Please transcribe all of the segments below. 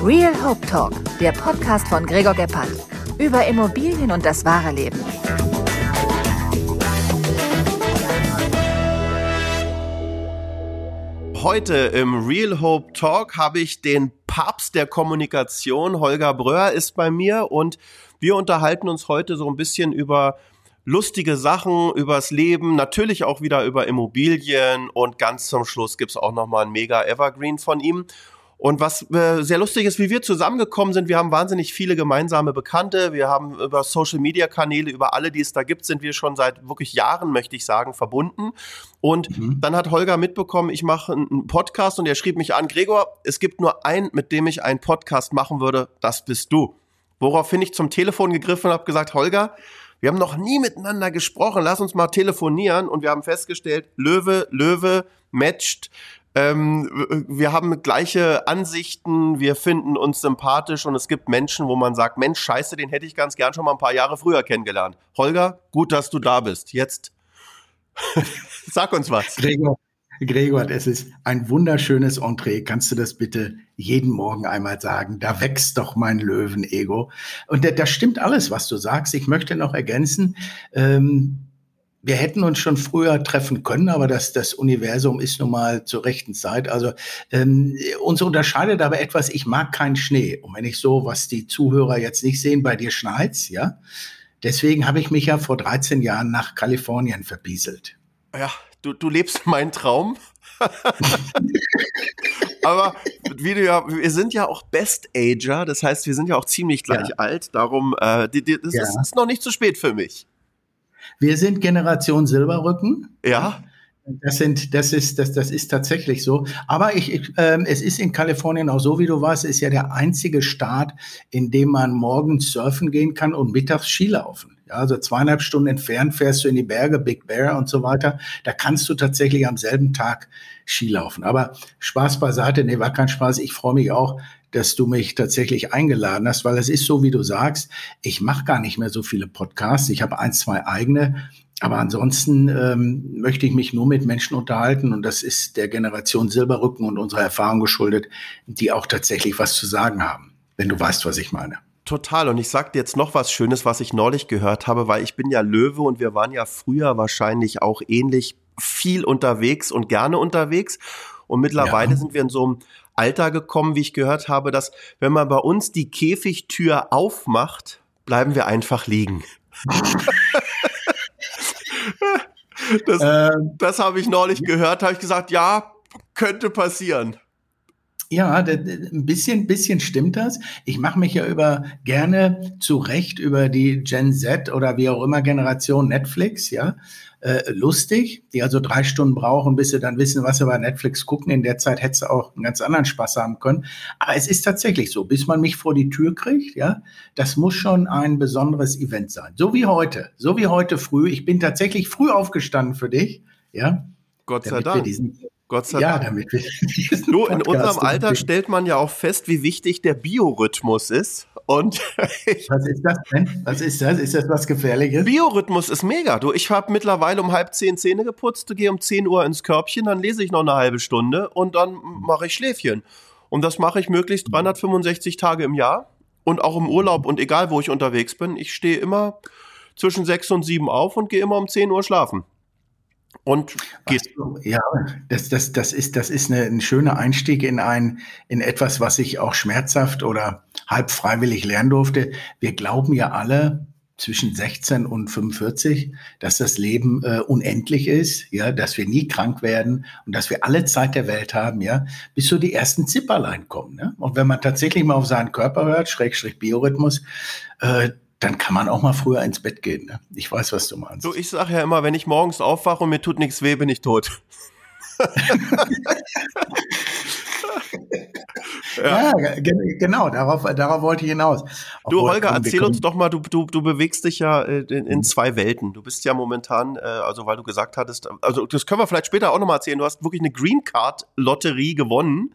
Real Hope Talk, der Podcast von Gregor Gebhardt. Über Immobilien und das wahre Leben. Heute im Real Hope Talk habe ich den Papst der Kommunikation, Holger Bröhr, ist bei mir und wir unterhalten uns heute so ein bisschen über lustige Sachen übers Leben, natürlich auch wieder über Immobilien und ganz zum Schluss gibt's auch nochmal ein mega Evergreen von ihm. Und was äh, sehr lustig ist, wie wir zusammengekommen sind, wir haben wahnsinnig viele gemeinsame Bekannte, wir haben über Social-Media-Kanäle, über alle, die es da gibt, sind wir schon seit wirklich Jahren, möchte ich sagen, verbunden. Und mhm. dann hat Holger mitbekommen, ich mache einen Podcast und er schrieb mich an, Gregor, es gibt nur einen, mit dem ich einen Podcast machen würde, das bist du. Woraufhin ich zum Telefon gegriffen und habe gesagt, Holger, wir haben noch nie miteinander gesprochen, lass uns mal telefonieren und wir haben festgestellt, Löwe, Löwe matcht. Ähm, wir haben gleiche Ansichten, wir finden uns sympathisch und es gibt Menschen, wo man sagt, Mensch, scheiße, den hätte ich ganz gern schon mal ein paar Jahre früher kennengelernt. Holger, gut, dass du da bist. Jetzt sag uns was. Gregor, Gregor, das ist ein wunderschönes Entree. Kannst du das bitte jeden Morgen einmal sagen? Da wächst doch mein Löwen-Ego. Und da, stimmt alles, was du sagst. Ich möchte noch ergänzen, ähm, wir hätten uns schon früher treffen können, aber das, das Universum ist nun mal zur rechten Zeit. Also ähm, uns unterscheidet aber etwas, ich mag keinen Schnee. Und wenn ich so, was die Zuhörer jetzt nicht sehen, bei dir schneit's, ja. Deswegen habe ich mich ja vor 13 Jahren nach Kalifornien verpieselt. Ja, du, du lebst meinen Traum. Aber wie du ja, wir sind ja auch Best Ager, das heißt, wir sind ja auch ziemlich gleich ja. alt. Darum, äh, die, die, das ja. ist, ist, noch nicht zu spät für mich. Wir sind Generation Silberrücken. Ja. Das sind, das ist, das, das ist tatsächlich so. Aber ich, ich ähm, es ist in Kalifornien auch so, wie du weißt, ist ja der einzige Staat, in dem man morgens surfen gehen kann und mittags Skilaufen. Ja, also zweieinhalb Stunden entfernt fährst du in die Berge, Big Bear und so weiter. Da kannst du tatsächlich am selben Tag Skilaufen. Aber Spaß beiseite, nee, war kein Spaß. Ich freue mich auch, dass du mich tatsächlich eingeladen hast, weil es ist so, wie du sagst, ich mache gar nicht mehr so viele Podcasts. Ich habe ein, zwei eigene. Aber ansonsten ähm, möchte ich mich nur mit Menschen unterhalten und das ist der Generation Silberrücken und unserer Erfahrung geschuldet, die auch tatsächlich was zu sagen haben, wenn du weißt, was ich meine. Total. Und ich sag dir jetzt noch was Schönes, was ich neulich gehört habe, weil ich bin ja Löwe und wir waren ja früher wahrscheinlich auch ähnlich viel unterwegs und gerne unterwegs. Und mittlerweile ja. sind wir in so einem Alter gekommen, wie ich gehört habe, dass wenn man bei uns die Käfigtür aufmacht, bleiben wir einfach liegen. das, ähm, das habe ich neulich gehört, habe ich gesagt, ja, könnte passieren. Ja, ein bisschen, bisschen stimmt das. Ich mache mich ja über gerne zurecht über die Gen Z oder wie auch immer Generation Netflix, ja, äh, lustig, die also drei Stunden brauchen, bis sie dann wissen, was sie bei Netflix gucken. In der Zeit hättest du auch einen ganz anderen Spaß haben können. Aber es ist tatsächlich so, bis man mich vor die Tür kriegt, ja, das muss schon ein besonderes Event sein. So wie heute, so wie heute früh. Ich bin tatsächlich früh aufgestanden für dich, ja. Gott sei Dank. Gott sei ja, Dank. Damit wir du, in unserem Alter stellt man ja auch fest, wie wichtig der Biorhythmus ist. Und was ist das denn? Was ist das? Ist das was Gefährliches? Biorhythmus ist mega. Du, ich habe mittlerweile um halb zehn Zähne geputzt, gehe um zehn Uhr ins Körbchen, dann lese ich noch eine halbe Stunde und dann mache ich Schläfchen. Und das mache ich möglichst 365 Tage im Jahr und auch im Urlaub und egal wo ich unterwegs bin. Ich stehe immer zwischen sechs und sieben auf und gehe immer um zehn Uhr schlafen. Und geht. Ja, das, das, das ist, das ist eine, ein schöner Einstieg in ein, in etwas, was ich auch schmerzhaft oder halb freiwillig lernen durfte. Wir glauben ja alle zwischen 16 und 45, dass das Leben äh, unendlich ist, ja, dass wir nie krank werden und dass wir alle Zeit der Welt haben, ja, bis so die ersten Zipperlein kommen. Ne? Und wenn man tatsächlich mal auf seinen Körper hört, Schrägstrich Biorhythmus, äh, dann kann man auch mal früher ins Bett gehen. Ne? Ich weiß, was du meinst. So, ich sage ja immer, wenn ich morgens aufwache und mir tut nichts weh, bin ich tot. ja, ja genau, darauf, darauf wollte ich hinaus. du, Holger, erzähl uns doch mal, du, du, du bewegst dich ja äh, in, in zwei Welten. Du bist ja momentan, äh, also weil du gesagt hattest, also das können wir vielleicht später auch nochmal erzählen, du hast wirklich eine Green Card Lotterie gewonnen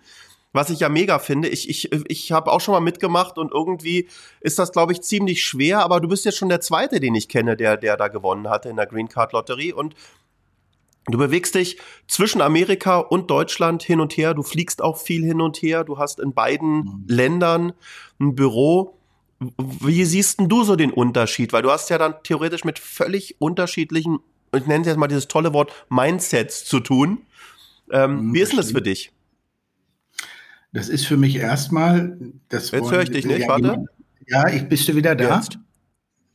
was ich ja mega finde. Ich, ich, ich habe auch schon mal mitgemacht und irgendwie ist das, glaube ich, ziemlich schwer, aber du bist jetzt schon der Zweite, den ich kenne, der, der da gewonnen hatte in der Green Card Lotterie. Und Du bewegst dich zwischen Amerika und Deutschland hin und her. Du fliegst auch viel hin und her. Du hast in beiden mhm. Ländern ein Büro. Wie siehst denn du so den Unterschied? Weil du hast ja dann theoretisch mit völlig unterschiedlichen, ich nenne es jetzt mal dieses tolle Wort, Mindsets zu tun. Ähm, mhm, wie ist denn das für dich? Das ist für mich erstmal. Das Jetzt höre ich dich nicht, warte. Ja, ich bist du wieder da? Jetzt.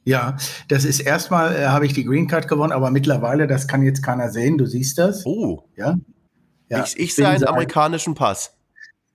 Ja, das ist erstmal, äh, habe ich die Green Card gewonnen, aber mittlerweile, das kann jetzt keiner sehen, du siehst das. Oh. Ja. ja. Ich, ich sehe einen amerikanischen Pass.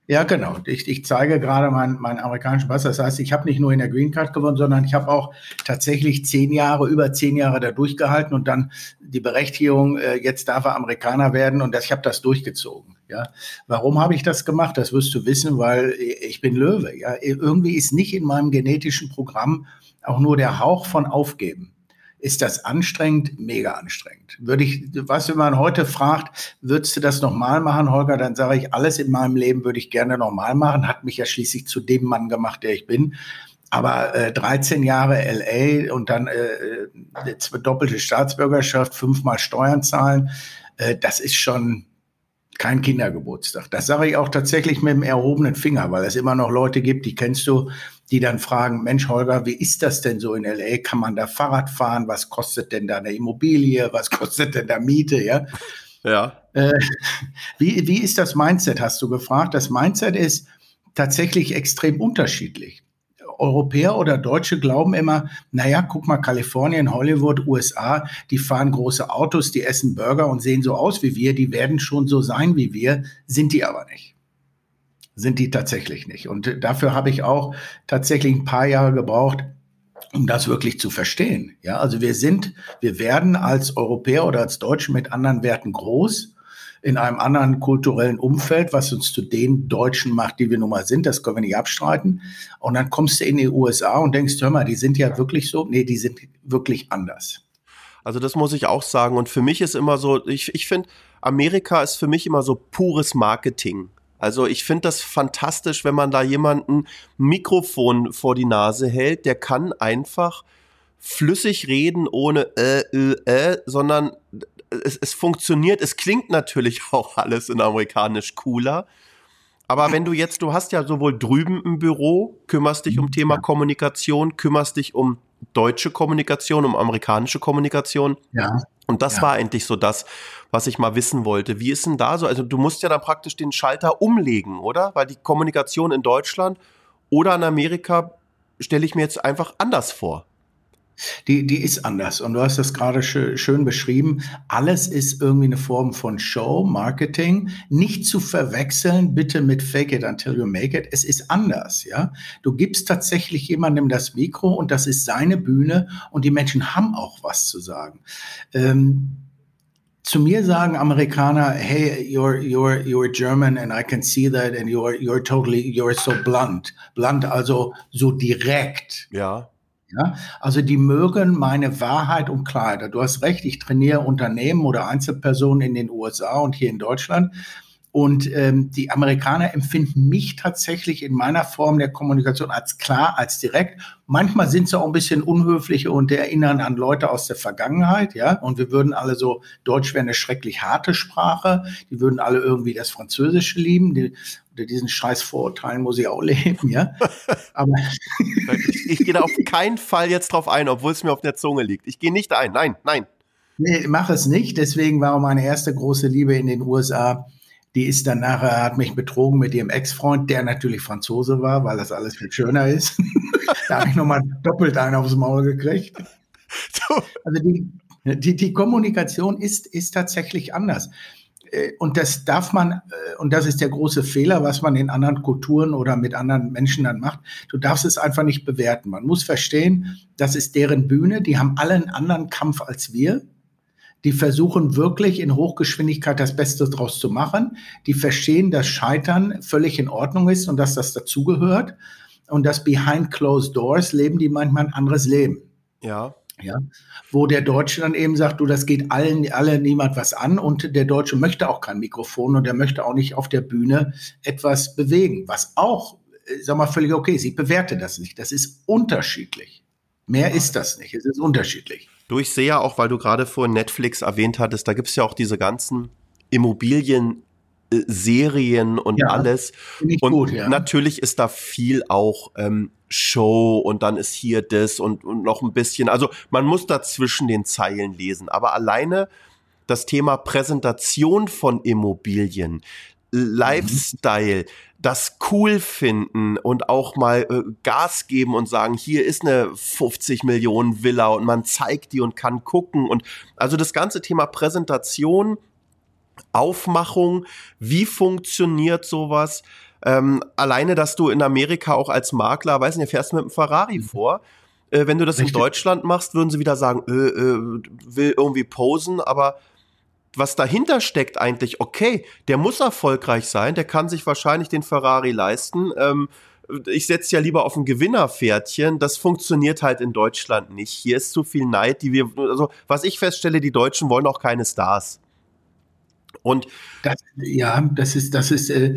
Ja, genau. Ich, ich zeige gerade meinen, meinen amerikanischen Pass. Das heißt, ich habe nicht nur in der Green Card gewonnen, sondern ich habe auch tatsächlich zehn Jahre, über zehn Jahre da durchgehalten und dann die Berechtigung, äh, jetzt darf er Amerikaner werden und das, ich habe das durchgezogen. Ja, warum habe ich das gemacht? Das wirst du wissen, weil ich bin Löwe. Ja, irgendwie ist nicht in meinem genetischen Programm auch nur der Hauch von Aufgeben. Ist das anstrengend? Mega anstrengend. Würde ich, was wenn man heute fragt, würdest du das nochmal machen, Holger? Dann sage ich, alles in meinem Leben würde ich gerne nochmal machen. Hat mich ja schließlich zu dem Mann gemacht, der ich bin. Aber äh, 13 Jahre LA und dann äh, doppelte Staatsbürgerschaft, fünfmal Steuern zahlen, äh, das ist schon, kein Kindergeburtstag. Das sage ich auch tatsächlich mit dem erhobenen Finger, weil es immer noch Leute gibt, die kennst du, die dann fragen, Mensch, Holger, wie ist das denn so in LA? Kann man da Fahrrad fahren? Was kostet denn da eine Immobilie? Was kostet denn da Miete? Ja. Ja. Äh, wie, wie ist das Mindset, hast du gefragt? Das Mindset ist tatsächlich extrem unterschiedlich. Europäer oder Deutsche glauben immer, naja, guck mal, Kalifornien, Hollywood, USA, die fahren große Autos, die essen Burger und sehen so aus wie wir, die werden schon so sein wie wir, sind die aber nicht. Sind die tatsächlich nicht. Und dafür habe ich auch tatsächlich ein paar Jahre gebraucht, um das wirklich zu verstehen. Ja, also wir sind, wir werden als Europäer oder als Deutsche mit anderen Werten groß in einem anderen kulturellen Umfeld, was uns zu den Deutschen macht, die wir nun mal sind. Das können wir nicht abstreiten. Und dann kommst du in die USA und denkst, hör mal, die sind ja wirklich so. Nee, die sind wirklich anders. Also das muss ich auch sagen. Und für mich ist immer so, ich, ich finde, Amerika ist für mich immer so pures Marketing. Also ich finde das fantastisch, wenn man da jemanden Mikrofon vor die Nase hält, der kann einfach flüssig reden ohne äh, äh, äh, sondern es, es funktioniert, es klingt natürlich auch alles in amerikanisch cooler. Aber wenn du jetzt, du hast ja sowohl drüben im Büro, kümmerst dich um Thema Kommunikation, kümmerst dich um deutsche Kommunikation, um amerikanische Kommunikation. Ja. Und das ja. war eigentlich so das, was ich mal wissen wollte. Wie ist denn da so? Also du musst ja dann praktisch den Schalter umlegen, oder? Weil die Kommunikation in Deutschland oder in Amerika stelle ich mir jetzt einfach anders vor. Die, die ist anders. Und du hast das gerade schön, schön beschrieben. Alles ist irgendwie eine Form von Show, Marketing. Nicht zu verwechseln, bitte mit Fake it until you make it. Es ist anders, ja. Du gibst tatsächlich jemandem das Mikro und das ist seine Bühne und die Menschen haben auch was zu sagen. Ähm, zu mir sagen Amerikaner, hey, you're you're you're German and I can see that and you're you're totally you're so blunt, blunt also so direkt. Ja. Ja? Also die mögen meine Wahrheit und Kleider. Du hast recht, ich trainiere Unternehmen oder Einzelpersonen in den USA und hier in Deutschland. Und ähm, die Amerikaner empfinden mich tatsächlich in meiner Form der Kommunikation als klar, als direkt. Manchmal sind sie auch ein bisschen unhöflich und erinnern an Leute aus der Vergangenheit, ja. Und wir würden alle so, Deutsch wäre eine schrecklich harte Sprache. Die würden alle irgendwie das Französische lieben. Die, unter diesen scheiß Vorurteilen muss ich auch leben, ja. Aber ich, ich gehe da auf keinen Fall jetzt drauf ein, obwohl es mir auf der Zunge liegt. Ich gehe nicht ein. Nein, nein. Nee, mach es nicht. Deswegen war meine erste große Liebe in den USA die ist dann nachher, hat mich betrogen mit ihrem Ex-Freund, der natürlich Franzose war, weil das alles viel schöner ist. da habe ich nochmal doppelt einen aufs Maul gekriegt. Also die, die, die Kommunikation ist, ist tatsächlich anders. Äh, und das darf man, äh, und das ist der große Fehler, was man in anderen Kulturen oder mit anderen Menschen dann macht. Du darfst es einfach nicht bewerten. Man muss verstehen, das ist deren Bühne. Die haben alle einen anderen Kampf als wir die versuchen wirklich in Hochgeschwindigkeit das Beste draus zu machen. Die verstehen, dass Scheitern völlig in Ordnung ist und dass das dazugehört. Und dass behind closed doors leben die manchmal ein anderes Leben. Ja. Ja, wo der Deutsche dann eben sagt, du, das geht allen, alle niemand was an und der Deutsche möchte auch kein Mikrofon und er möchte auch nicht auf der Bühne etwas bewegen, was auch, äh, sag mal, völlig okay ist. Ich bewerte das nicht. Das ist unterschiedlich. Mehr ja. ist das nicht. Es ist unterschiedlich. Du, ich sehe ja auch, weil du gerade vorhin Netflix erwähnt hattest, da gibt es ja auch diese ganzen Immobilien- Serien und ja, alles. Und gut, ja. natürlich ist da viel auch ähm, Show und dann ist hier das und, und noch ein bisschen. Also man muss da zwischen den Zeilen lesen. Aber alleine das Thema Präsentation von Immobilien, Lifestyle, das cool finden und auch mal äh, Gas geben und sagen, hier ist eine 50 Millionen Villa und man zeigt die und kann gucken und also das ganze Thema Präsentation, Aufmachung, wie funktioniert sowas? Ähm, alleine, dass du in Amerika auch als Makler, weiß nicht, fährst mit einem Ferrari mhm. vor. Äh, wenn du das Richtig. in Deutschland machst, würden sie wieder sagen, äh, äh, will irgendwie posen, aber was dahinter steckt eigentlich, okay, der muss erfolgreich sein, der kann sich wahrscheinlich den Ferrari leisten. Ähm, ich setze ja lieber auf ein Gewinnerpferdchen. Das funktioniert halt in Deutschland nicht. Hier ist zu viel Neid, die wir, also was ich feststelle, die Deutschen wollen auch keine Stars. Und das, ja, das ist, das ist, äh,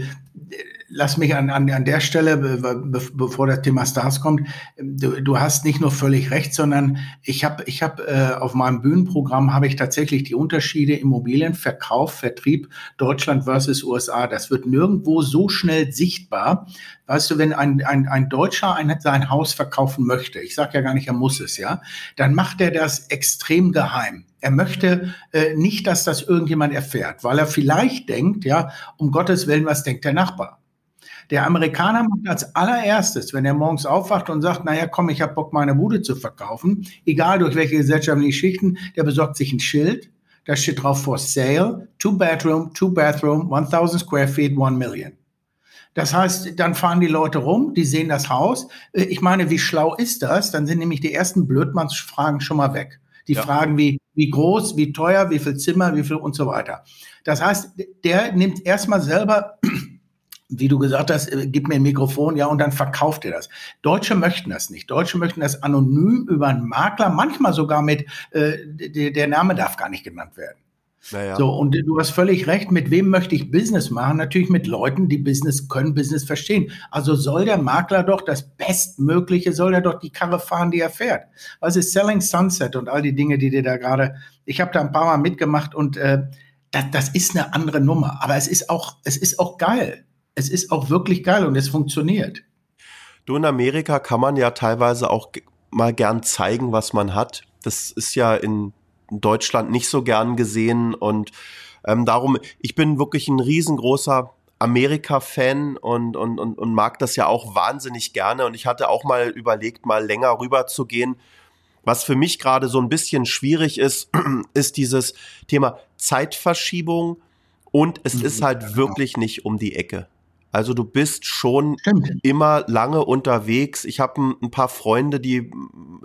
lass mich an, an, an der Stelle, be, bevor das Thema Stars kommt, du, du hast nicht nur völlig recht, sondern ich habe ich hab, äh, auf meinem Bühnenprogramm habe ich tatsächlich die Unterschiede Immobilien, Verkauf, Vertrieb, Deutschland versus USA. Das wird nirgendwo so schnell sichtbar. Weißt du, wenn ein, ein, ein Deutscher ein, sein Haus verkaufen möchte, ich sage ja gar nicht, er muss es, ja, dann macht er das extrem geheim. Er möchte äh, nicht, dass das irgendjemand erfährt, weil er vielleicht denkt, ja, um Gottes Willen, was denkt der Nachbar? Der Amerikaner macht als allererstes, wenn er morgens aufwacht und sagt, naja, komm, ich habe Bock, meine Bude zu verkaufen, egal durch welche gesellschaftlichen Schichten, der besorgt sich ein Schild, da steht drauf for sale, two bedroom, two bathroom, 1000 square feet, one million. Das heißt, dann fahren die Leute rum, die sehen das Haus. Äh, ich meine, wie schlau ist das? Dann sind nämlich die ersten Blödmannsfragen schon mal weg. Die ja. Fragen wie, wie groß, wie teuer, wie viel Zimmer, wie viel und so weiter. Das heißt, der nimmt erstmal selber wie du gesagt hast, äh, gib mir ein Mikrofon, ja, und dann verkauft er das. Deutsche möchten das nicht. Deutsche möchten das anonym über einen Makler, manchmal sogar mit, äh, der, der Name darf gar nicht genannt werden. Naja. So, und du hast völlig recht, mit wem möchte ich Business machen? Natürlich mit Leuten, die Business können, Business verstehen. Also soll der Makler doch das Bestmögliche, soll er doch die Karre fahren, die er fährt. Was ist Selling Sunset und all die Dinge, die dir da gerade, ich habe da ein paar Mal mitgemacht und äh, das, das ist eine andere Nummer, aber es ist auch, es ist auch geil es ist auch wirklich geil und es funktioniert. Du in Amerika kann man ja teilweise auch mal gern zeigen, was man hat. Das ist ja in Deutschland nicht so gern gesehen und ähm, darum, ich bin wirklich ein riesengroßer Amerika-Fan und, und, und, und mag das ja auch wahnsinnig gerne. Und ich hatte auch mal überlegt, mal länger rüber zu gehen. Was für mich gerade so ein bisschen schwierig ist, ist dieses Thema Zeitverschiebung und es mhm. ist halt wirklich nicht um die Ecke. Also du bist schon Stimmt. immer lange unterwegs. Ich habe ein, ein, paar Freunde, die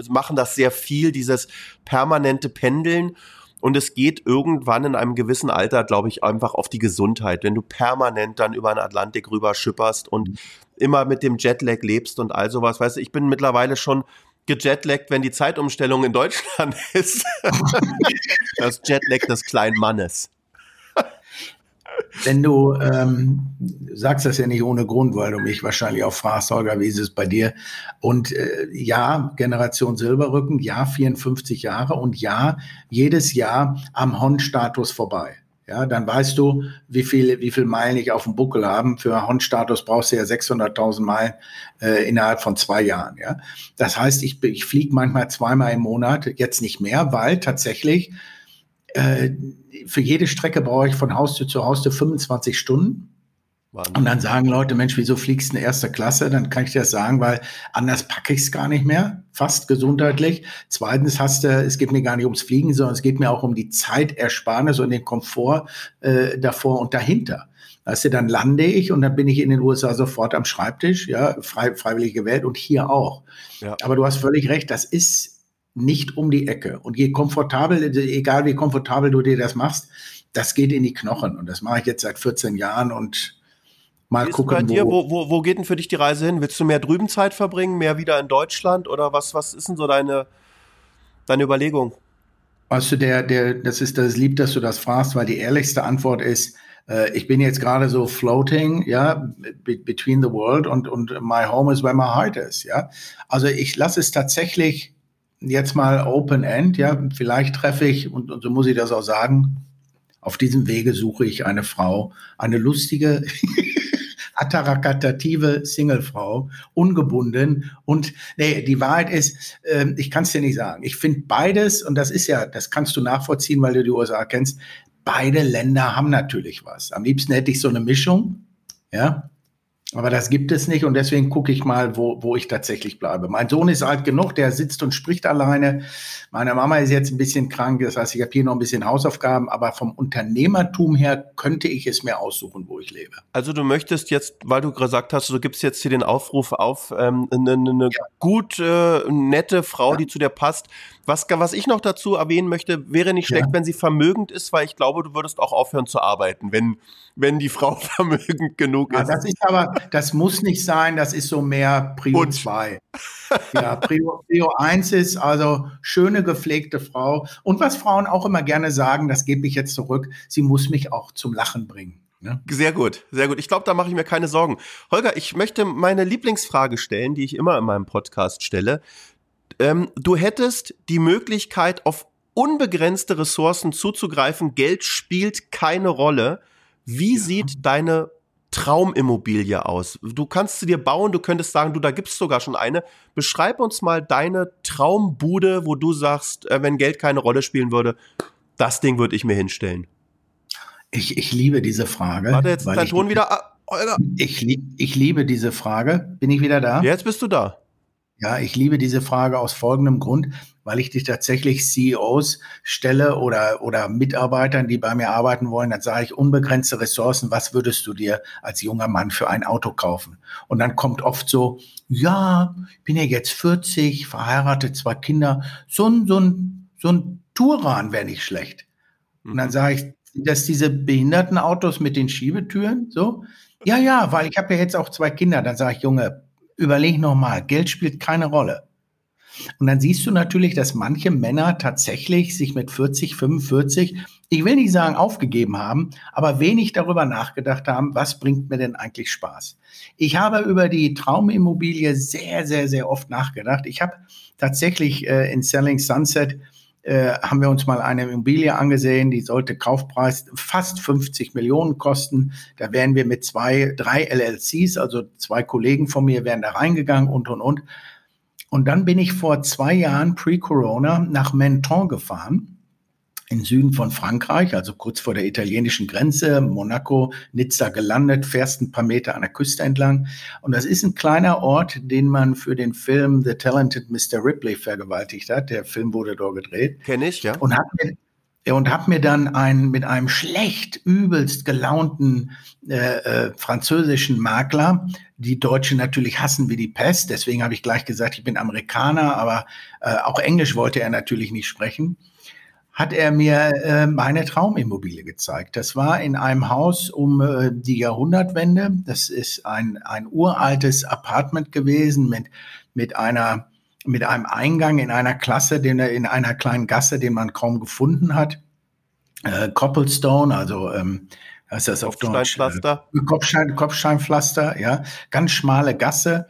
machen das sehr viel, dieses permanente Pendeln. Und es geht irgendwann in einem gewissen Alter, glaube ich, einfach auf die Gesundheit. Wenn du permanent dann über den Atlantik rüber schipperst und mhm. immer mit dem Jetlag lebst und all sowas. Weißt du, ich bin mittlerweile schon gejetlaggt, wenn die Zeitumstellung in Deutschland ist. das Jetlag des kleinen Mannes. Wenn du ähm, sagst das ja nicht ohne Grund, weil du mich wahrscheinlich auch fragst, Holger, wie ist es bei dir? Und äh, ja, Generation Silberrücken, ja, 54 Jahre und ja, jedes Jahr am Hon-Status vorbei. Ja, dann weißt du, wie viel, wie viel Meilen ich auf dem Buckel haben. Für Hon-Status brauchst du ja 600.000 Meilen äh, innerhalb von zwei Jahren. Ja, das heißt, ich, ich fliege manchmal zweimal im Monat, jetzt nicht mehr, weil tatsächlich äh, für jede Strecke brauche ich von Haustür zu Haustür 25 Stunden. Wahnsinn. Und dann sagen Leute, Mensch, wieso fliegst du in erster Klasse? Dann kann ich dir das sagen, weil anders packe ich es gar nicht mehr, fast gesundheitlich. Zweitens hast du, es geht mir gar nicht ums Fliegen, sondern es geht mir auch um die Zeitersparnis und den Komfort äh, davor und dahinter. Weißt du, dann lande ich und dann bin ich in den USA sofort am Schreibtisch, ja, frei, freiwillig gewählt und hier auch. Ja. Aber du hast völlig recht, das ist nicht um die Ecke. Und je komfortabel, egal wie komfortabel du dir das machst, das geht in die Knochen. Und das mache ich jetzt seit 14 Jahren und mal Wie gucken. Bei dir, wo, wo, wo geht denn für dich die Reise hin? Willst du mehr drüben Zeit verbringen, mehr wieder in Deutschland oder was, was ist denn so deine, deine Überlegung? Weißt du, der, der, das ist das lieb, dass du das fragst, weil die ehrlichste Antwort ist, äh, ich bin jetzt gerade so floating, ja, between the world und, und my home is where my heart is, ja. Also ich lasse es tatsächlich jetzt mal Open End, ja, vielleicht treffe ich, und, und so muss ich das auch sagen, auf diesem Wege suche ich eine Frau, eine lustige, attarakative Singlefrau, ungebunden. Und nee, die Wahrheit ist, äh, ich kann es dir nicht sagen. Ich finde beides, und das ist ja, das kannst du nachvollziehen, weil du die USA kennst, beide Länder haben natürlich was. Am liebsten hätte ich so eine Mischung, ja. Aber das gibt es nicht und deswegen gucke ich mal, wo, wo ich tatsächlich bleibe. Mein Sohn ist alt genug, der sitzt und spricht alleine. Meine Mama ist jetzt ein bisschen krank, das heißt, ich habe hier noch ein bisschen Hausaufgaben, aber vom Unternehmertum her könnte ich es mir aussuchen, wo ich lebe. Also du möchtest jetzt, weil du gesagt hast, du gibst jetzt hier den Aufruf auf, ähm, eine, eine ja. gut äh, nette Frau, ja. die zu dir passt. Was, was ich noch dazu erwähnen möchte, wäre nicht schlecht, ja. wenn sie vermögend ist, weil ich glaube, du würdest auch aufhören zu arbeiten, wenn, wenn die Frau vermögend genug ist. das ist aber, das muss nicht sein, das ist so mehr Prio 2. ja, Prio, Prio 1 ist also schöne, gepflegte Frau. Und was Frauen auch immer gerne sagen, das gebe ich jetzt zurück, sie muss mich auch zum Lachen bringen. Ne? Sehr gut, sehr gut. Ich glaube, da mache ich mir keine Sorgen. Holger, ich möchte meine Lieblingsfrage stellen, die ich immer in meinem Podcast stelle. Ähm, du hättest die Möglichkeit, auf unbegrenzte Ressourcen zuzugreifen. Geld spielt keine Rolle. Wie ja. sieht deine Traumimmobilie aus? Du kannst sie dir bauen, du könntest sagen, du, da gibt's sogar schon eine. Beschreib uns mal deine Traumbude, wo du sagst, äh, wenn Geld keine Rolle spielen würde, das Ding würde ich mir hinstellen. Ich, ich liebe diese Frage. Warte, jetzt ist dein Ton wieder. Ah, ich, ich liebe diese Frage. Bin ich wieder da? Jetzt bist du da. Ja, ich liebe diese Frage aus folgendem Grund, weil ich dich tatsächlich CEOs stelle oder, oder Mitarbeitern, die bei mir arbeiten wollen, dann sage ich unbegrenzte Ressourcen, was würdest du dir als junger Mann für ein Auto kaufen? Und dann kommt oft so, ja, ich bin ja jetzt 40, verheiratet, zwei Kinder, so ein, so ein, so ein Touran wäre nicht schlecht. Und dann mhm. sage ich, dass diese behinderten Autos mit den Schiebetüren, so? Ja, ja, weil ich habe ja jetzt auch zwei Kinder. Dann sage ich, Junge, überleg nochmal, Geld spielt keine Rolle. Und dann siehst du natürlich, dass manche Männer tatsächlich sich mit 40, 45, ich will nicht sagen aufgegeben haben, aber wenig darüber nachgedacht haben, was bringt mir denn eigentlich Spaß. Ich habe über die Traumimmobilie sehr, sehr, sehr oft nachgedacht. Ich habe tatsächlich äh, in Selling Sunset äh, haben wir uns mal eine Immobilie angesehen, die sollte Kaufpreis fast 50 Millionen kosten. Da wären wir mit zwei, drei LLCs, also zwei Kollegen von mir wären da reingegangen und, und, und. Und dann bin ich vor zwei Jahren pre-Corona nach Menton gefahren im Süden von Frankreich, also kurz vor der italienischen Grenze, Monaco, Nizza gelandet, fährst ein paar Meter an der Küste entlang. Und das ist ein kleiner Ort, den man für den Film The Talented Mr. Ripley vergewaltigt hat. Der Film wurde dort gedreht. Kenne ich, ja. Und hat mir, und habe mir dann ein, mit einem schlecht, übelst gelaunten äh, äh, französischen Makler, die Deutschen natürlich hassen wie die Pest, deswegen habe ich gleich gesagt, ich bin Amerikaner, aber äh, auch Englisch wollte er natürlich nicht sprechen hat er mir äh, meine Traumimmobilie gezeigt. Das war in einem Haus um äh, die Jahrhundertwende. Das ist ein, ein uraltes Apartment gewesen mit, mit einer mit einem Eingang in einer Klasse, den er in einer kleinen Gasse, den man kaum gefunden hat. Äh, Copplestone, also ähm, was ist das auf Deutsch? Kopfsteinpflaster. Äh, Kopfstein, Kopfsteinpflaster, ja. Ganz schmale Gasse.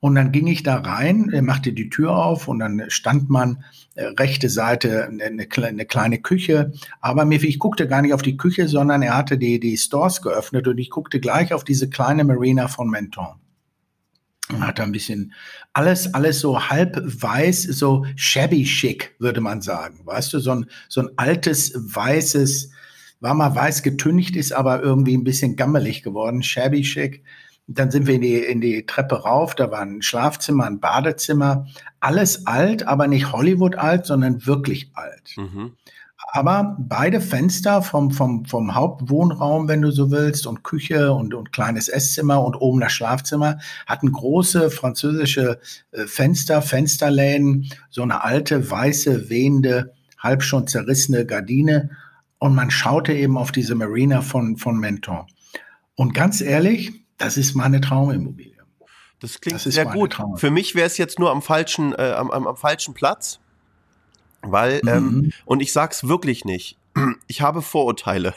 Und dann ging ich da rein, machte die Tür auf und dann stand man äh, rechte Seite eine, eine, kleine Küche. Aber mir, ich guckte gar nicht auf die Küche, sondern er hatte die, die Stores geöffnet und ich guckte gleich auf diese kleine Marina von Menton. Und hatte ein bisschen alles, alles so halb weiß, so shabby chic, würde man sagen. Weißt du, so ein, so ein altes, weißes, war mal weiß getüncht, ist aber irgendwie ein bisschen gammelig geworden, shabby chic. Dann sind wir in die, in die Treppe rauf, da war ein Schlafzimmer, ein Badezimmer, alles alt, aber nicht Hollywood alt, sondern wirklich alt. Mhm. Aber beide Fenster vom, vom, vom Hauptwohnraum, wenn du so willst, und Küche und, und kleines Esszimmer und oben das Schlafzimmer, hatten große französische äh, Fenster, Fensterläden, so eine alte, weiße, wehende, halb schon zerrissene Gardine. Und man schaute eben auf diese Marina von, von Menton. Und ganz ehrlich, das ist meine Traumimmobilie. Das klingt das sehr gut. Für mich wäre es jetzt nur am falschen, äh, am, am, am, falschen Platz, weil mhm. ähm, und ich sag's wirklich nicht. Ich habe Vorurteile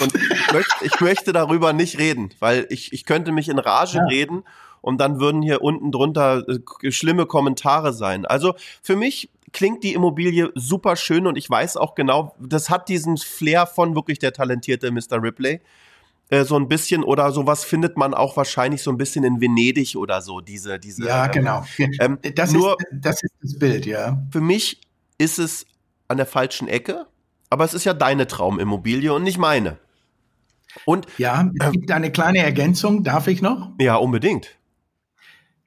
und ich möchte, ich möchte darüber nicht reden, weil ich, ich könnte mich in Rage ja. reden und dann würden hier unten drunter äh, schlimme Kommentare sein. Also für mich klingt die Immobilie super schön und ich weiß auch genau, das hat diesen Flair von wirklich der talentierte Mr. Ripley. Äh, so ein bisschen oder sowas findet man auch wahrscheinlich so ein bisschen in Venedig oder so, diese, diese. Ja, ähm, genau. Ähm, das, nur, ist, das ist das Bild, ja. Für mich ist es an der falschen Ecke, aber es ist ja deine Traumimmobilie und nicht meine. Und ja, es gibt eine kleine Ergänzung, darf ich noch? Ja, unbedingt.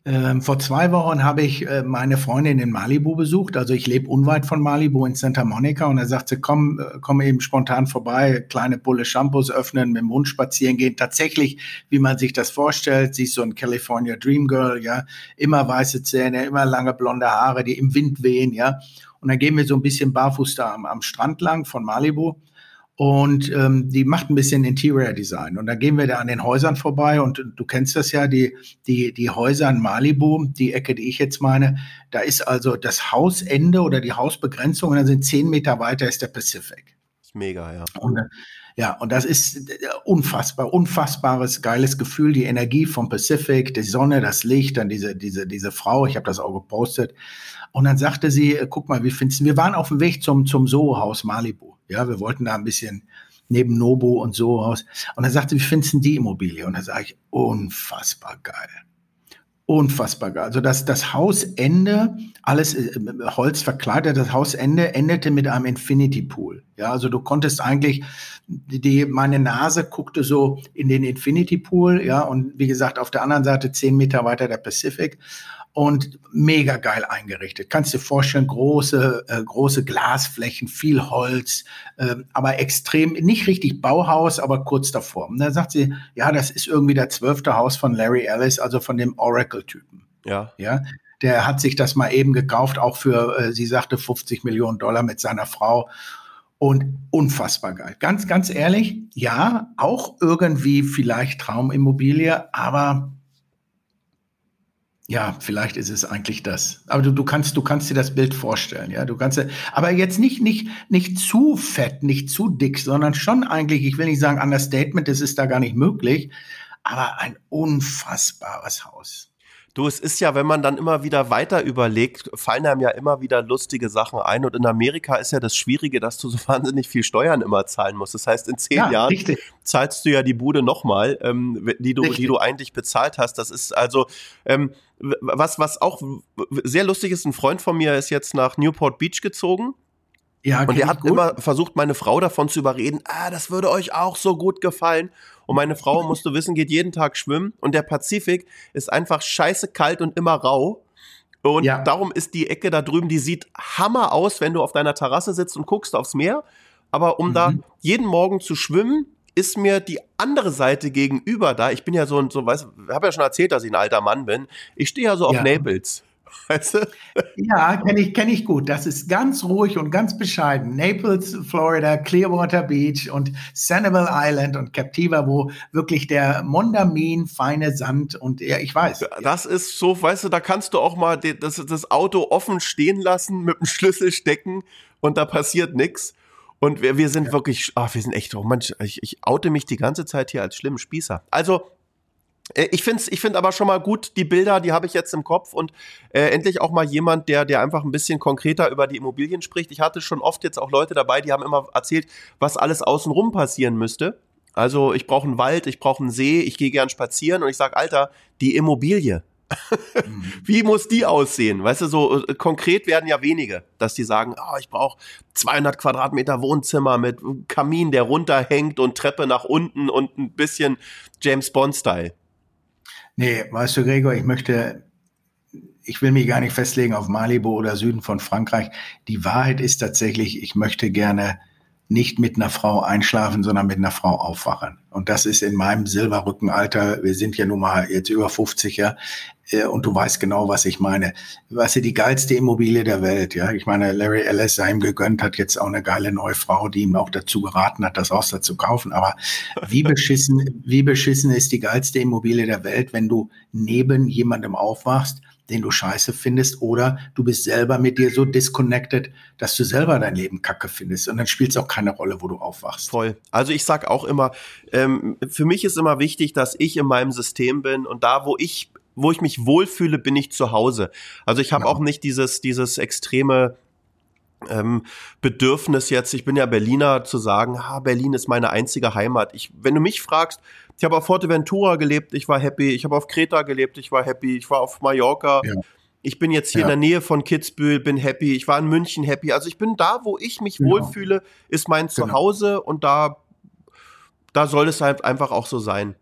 Ähm, vor zwei Wochen habe ich äh, meine Freundin in Malibu besucht. Also ich lebe unweit von Malibu in Santa Monica und er sagte, komm, äh, komm eben spontan vorbei, kleine Pulle Shampoos öffnen, mit dem Hund spazieren gehen. Tatsächlich, wie man sich das vorstellt, sie ist so ein California Dream Girl, ja, immer weiße Zähne, immer lange blonde Haare, die im Wind wehen, ja. Und dann gehen wir so ein bisschen barfuß da am, am Strand lang von Malibu. Und ähm, die macht ein bisschen Interior Design. Und da gehen wir da an den Häusern vorbei. Und du kennst das ja, die, die, die Häuser in Malibu, die Ecke, die ich jetzt meine, da ist also das Hausende oder die Hausbegrenzung und dann sind zehn Meter weiter ist der Pacific. Das ist mega, ja. Und, ja, und das ist äh, unfassbar, unfassbares, geiles Gefühl, die Energie vom Pacific, die Sonne, das Licht, dann diese, diese, diese Frau, ich habe das auch gepostet. Und dann sagte sie, äh, guck mal, wie findest du, wir waren auf dem Weg zum, zum Soho-Haus Malibu. Ja, wir wollten da ein bisschen neben Nobo und so aus. Und er sagte, wie findest du die Immobilie? Und da sage ich, unfassbar geil. Unfassbar geil. Also das, das Hausende, alles äh, Holz verkleidet, das Hausende endete mit einem Infinity Pool. Ja, also du konntest eigentlich, die, meine Nase guckte so in den Infinity Pool, ja, und wie gesagt, auf der anderen Seite zehn Meter weiter der Pacific und mega geil eingerichtet. Kannst dir vorstellen, große, äh, große Glasflächen, viel Holz, äh, aber extrem, nicht richtig Bauhaus, aber kurz davor. Und da sagt sie, ja, das ist irgendwie der zwölfte Haus von Larry Ellis, also von dem Oracle-Typen. Ja. Ja. Der hat sich das mal eben gekauft, auch für, äh, sie sagte, 50 Millionen Dollar mit seiner Frau. Und unfassbar geil. Ganz, ganz ehrlich, ja, auch irgendwie vielleicht Traumimmobilie, aber ja, vielleicht ist es eigentlich das. Aber du, du kannst, du kannst dir das Bild vorstellen, ja. Du kannst, aber jetzt nicht, nicht, nicht zu fett, nicht zu dick, sondern schon eigentlich, ich will nicht sagen Understatement, das ist da gar nicht möglich, aber ein unfassbares Haus. Du, es ist ja, wenn man dann immer wieder weiter überlegt, fallen einem ja immer wieder lustige Sachen ein. Und in Amerika ist ja das Schwierige, dass du so wahnsinnig viel Steuern immer zahlen musst. Das heißt, in zehn ja, Jahren richtig. zahlst du ja die Bude nochmal, ähm, die du, die du eigentlich bezahlt hast. Das ist also, ähm, was, was auch sehr lustig ist, ein Freund von mir ist jetzt nach Newport Beach gezogen. Ja, und er hat gut. immer versucht, meine Frau davon zu überreden, ah, das würde euch auch so gut gefallen. Und meine Frau, musst du wissen, geht jeden Tag schwimmen. Und der Pazifik ist einfach scheiße kalt und immer rau. Und ja. darum ist die Ecke da drüben, die sieht hammer aus, wenn du auf deiner Terrasse sitzt und guckst aufs Meer. Aber um mhm. da jeden Morgen zu schwimmen, ist mir die andere Seite gegenüber da. Ich bin ja so ein, so, weiß, habe ja schon erzählt, dass ich ein alter Mann bin. Ich stehe ja so auf ja. Naples. Weißt du? Ja, kenne ich, kenn ich gut. Das ist ganz ruhig und ganz bescheiden. Naples, Florida, Clearwater Beach und Sanibel Island und Captiva, wo wirklich der Mondamin feine Sand und ja, ich weiß. Das ist so, weißt du, da kannst du auch mal das, das Auto offen stehen lassen, mit dem Schlüssel stecken und da passiert nichts. Und wir, wir sind ja. wirklich, ach, wir sind echt, oh Mensch, ich, ich oute mich die ganze Zeit hier als schlimmen Spießer. Also, äh, ich finde ich find aber schon mal gut, die Bilder, die habe ich jetzt im Kopf und äh, endlich auch mal jemand, der, der einfach ein bisschen konkreter über die Immobilien spricht. Ich hatte schon oft jetzt auch Leute dabei, die haben immer erzählt, was alles außenrum passieren müsste. Also ich brauche einen Wald, ich brauche einen See, ich gehe gern spazieren und ich sage, Alter, die Immobilie. Wie muss die aussehen? Weißt du, so äh, konkret werden ja wenige, dass die sagen, oh, ich brauche 200 Quadratmeter Wohnzimmer mit Kamin, der runterhängt und Treppe nach unten und ein bisschen James Bond-Style. Nee, weißt du, Gregor, ich möchte, ich will mich gar nicht festlegen auf Malibu oder Süden von Frankreich. Die Wahrheit ist tatsächlich, ich möchte gerne nicht mit einer Frau einschlafen, sondern mit einer Frau aufwachen. Und das ist in meinem Silberrückenalter, wir sind ja nun mal jetzt über 50, ja, äh, und du weißt genau, was ich meine. Was ist die geilste Immobilie der Welt, ja? Ich meine, Larry Ellis sei ihm gegönnt, hat jetzt auch eine geile neue Frau, die ihm auch dazu geraten hat, das Haus da zu kaufen. Aber wie beschissen, wie beschissen ist die geilste Immobilie der Welt, wenn du neben jemandem aufwachst, den du scheiße findest, oder du bist selber mit dir so disconnected, dass du selber dein Leben kacke findest. Und dann spielt es auch keine Rolle, wo du aufwachst. Voll. Also ich sag auch immer, ähm, für mich ist immer wichtig, dass ich in meinem System bin und da, wo ich wo ich mich wohlfühle, bin ich zu Hause. Also ich habe ja. auch nicht dieses, dieses extreme ähm, Bedürfnis jetzt, ich bin ja Berliner, zu sagen, ha, Berlin ist meine einzige Heimat. Ich, wenn du mich fragst, ich habe auf Forteventura gelebt, ich war happy, ich habe auf Kreta gelebt, ich war happy, ich war auf Mallorca, ja. ich bin jetzt hier ja. in der Nähe von Kitzbühel, bin happy, ich war in München happy. Also ich bin da, wo ich mich genau. wohlfühle, ist mein genau. Zuhause und da, da soll es halt einfach auch so sein.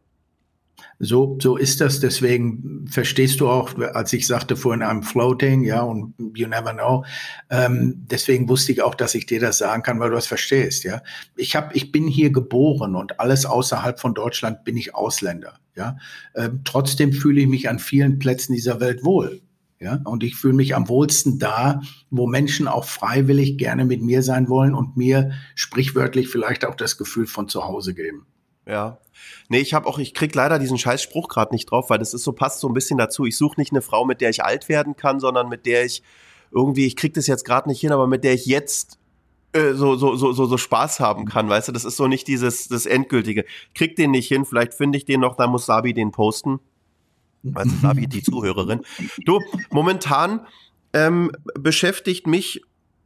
So, so ist das. Deswegen verstehst du auch, als ich sagte vorhin, I'm floating, ja, und you never know. Ähm, deswegen wusste ich auch, dass ich dir das sagen kann, weil du das verstehst, ja. Ich habe, ich bin hier geboren und alles außerhalb von Deutschland bin ich Ausländer, ja. Ähm, trotzdem fühle ich mich an vielen Plätzen dieser Welt wohl. Ja, und ich fühle mich am wohlsten da, wo Menschen auch freiwillig gerne mit mir sein wollen und mir sprichwörtlich vielleicht auch das Gefühl von zu Hause geben. Ja. Nee, ich habe auch, ich krieg leider diesen scheiß Spruch gerade nicht drauf, weil das ist so, passt so ein bisschen dazu. Ich suche nicht eine Frau, mit der ich alt werden kann, sondern mit der ich irgendwie, ich krieg das jetzt gerade nicht hin, aber mit der ich jetzt äh, so, so, so, so, so Spaß haben kann, weißt du? Das ist so nicht dieses, das Endgültige. Krieg den nicht hin, vielleicht finde ich den noch, da muss Sabi den posten. Also Sabi, die Zuhörerin. Du, momentan ähm, beschäftigt mich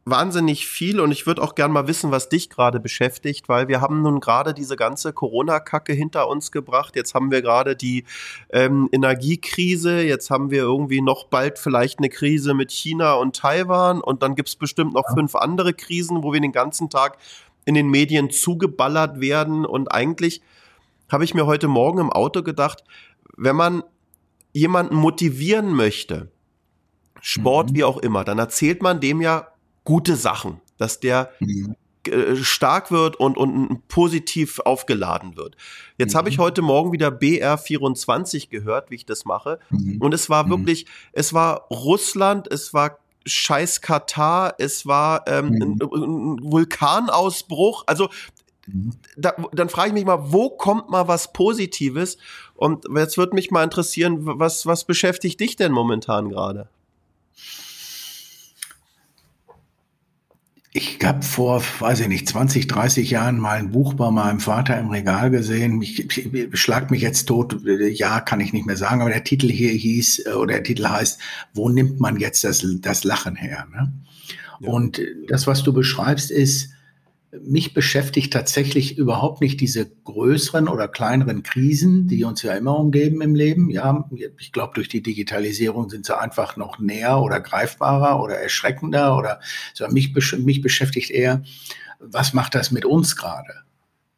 wahnsinnig viel und ich würde auch gern mal wissen, was dich gerade beschäftigt, weil wir haben nun gerade diese ganze Corona-Kacke hinter uns gebracht. Jetzt haben wir gerade die ähm, Energiekrise, jetzt haben wir irgendwie noch bald vielleicht eine Krise mit China und Taiwan und dann gibt's bestimmt noch ja. fünf andere Krisen, wo wir den ganzen Tag in den Medien zugeballert werden. Und eigentlich habe ich mir heute Morgen im Auto gedacht, wenn man jemanden motivieren möchte, Sport mhm. wie auch immer, dann erzählt man dem ja gute Sachen, dass der mhm. Äh, stark wird und, und positiv aufgeladen wird. Jetzt mhm. habe ich heute Morgen wieder BR24 gehört, wie ich das mache. Mhm. Und es war mhm. wirklich, es war Russland, es war scheiß Katar, es war ähm, mhm. ein, ein, Vulkanausbruch. Also mhm. da, dann frage ich mich mal, wo kommt mal was Positives? Und jetzt würde mich mal interessieren, was, was beschäftigt dich denn momentan gerade? Ich habe vor, weiß ich nicht, 20, 30 Jahren mal ein Buch bei meinem Vater im Regal gesehen. Ich, ich schlag mich jetzt tot. Ja, kann ich nicht mehr sagen, aber der Titel hier hieß, äh, oder der Titel heißt, wo nimmt man jetzt das, das Lachen her? Ne? Ja. Und das, was du beschreibst, ist, mich beschäftigt tatsächlich überhaupt nicht diese größeren oder kleineren Krisen, die uns ja immer umgeben im Leben. Ja, ich glaube, durch die Digitalisierung sind sie einfach noch näher oder greifbarer oder erschreckender oder so. Mich, mich beschäftigt eher, was macht das mit uns gerade?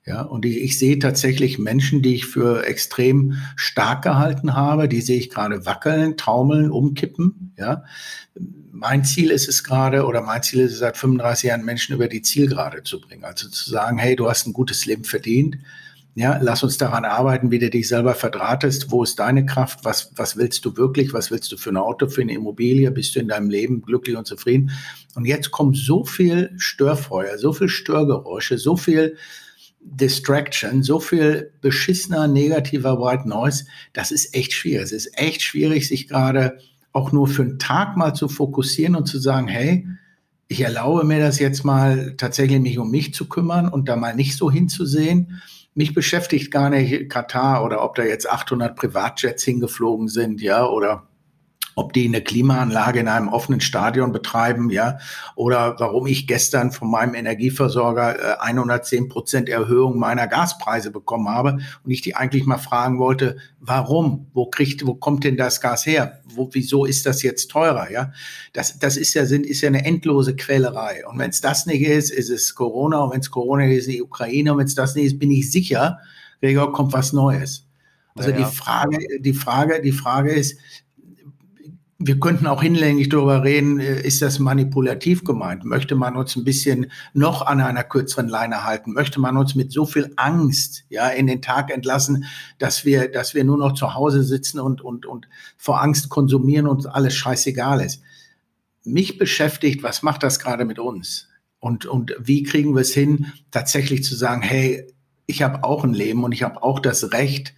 Ja, und ich, ich sehe tatsächlich Menschen, die ich für extrem stark gehalten habe, die sehe ich gerade wackeln, taumeln, umkippen. Ja, mein Ziel ist es gerade, oder mein Ziel ist es seit 35 Jahren, Menschen über die Zielgerade zu bringen. Also zu sagen, hey, du hast ein gutes Leben verdient. Ja, lass uns daran arbeiten, wie du dich selber verdrahtest. Wo ist deine Kraft? Was, was willst du wirklich? Was willst du für ein Auto, für eine Immobilie? Bist du in deinem Leben glücklich und zufrieden? Und jetzt kommt so viel Störfeuer, so viel Störgeräusche, so viel Distraction, so viel beschissener, negativer White Noise. Das ist echt schwierig. Es ist echt schwierig, sich gerade auch nur für einen Tag mal zu fokussieren und zu sagen, hey, ich erlaube mir das jetzt mal tatsächlich mich um mich zu kümmern und da mal nicht so hinzusehen. Mich beschäftigt gar nicht Katar oder ob da jetzt 800 Privatjets hingeflogen sind, ja, oder ob die eine Klimaanlage in einem offenen Stadion betreiben, ja, oder warum ich gestern von meinem Energieversorger 110 äh, Prozent Erhöhung meiner Gaspreise bekommen habe und ich die eigentlich mal fragen wollte, warum? Wo kriegt, wo kommt denn das Gas her? Wo, wieso ist das jetzt teurer? Ja, das, das ist ja, sind, ist ja eine endlose Quälerei. Und wenn es das nicht ist, ist es Corona. Und wenn es Corona ist, ist die Ukraine. Und wenn es das nicht ist, bin ich sicher, Gregor, kommt was Neues. Also ja, ja. die Frage, die Frage, die Frage ist, wir könnten auch hinlänglich darüber reden, äh, ist das manipulativ gemeint? Möchte man uns ein bisschen noch an einer kürzeren Leine halten? Möchte man uns mit so viel Angst ja in den Tag entlassen, dass wir, dass wir nur noch zu Hause sitzen und, und, und vor Angst konsumieren und alles scheißegal ist? Mich beschäftigt, was macht das gerade mit uns? Und, und wie kriegen wir es hin, tatsächlich zu sagen, hey, ich habe auch ein Leben und ich habe auch das Recht,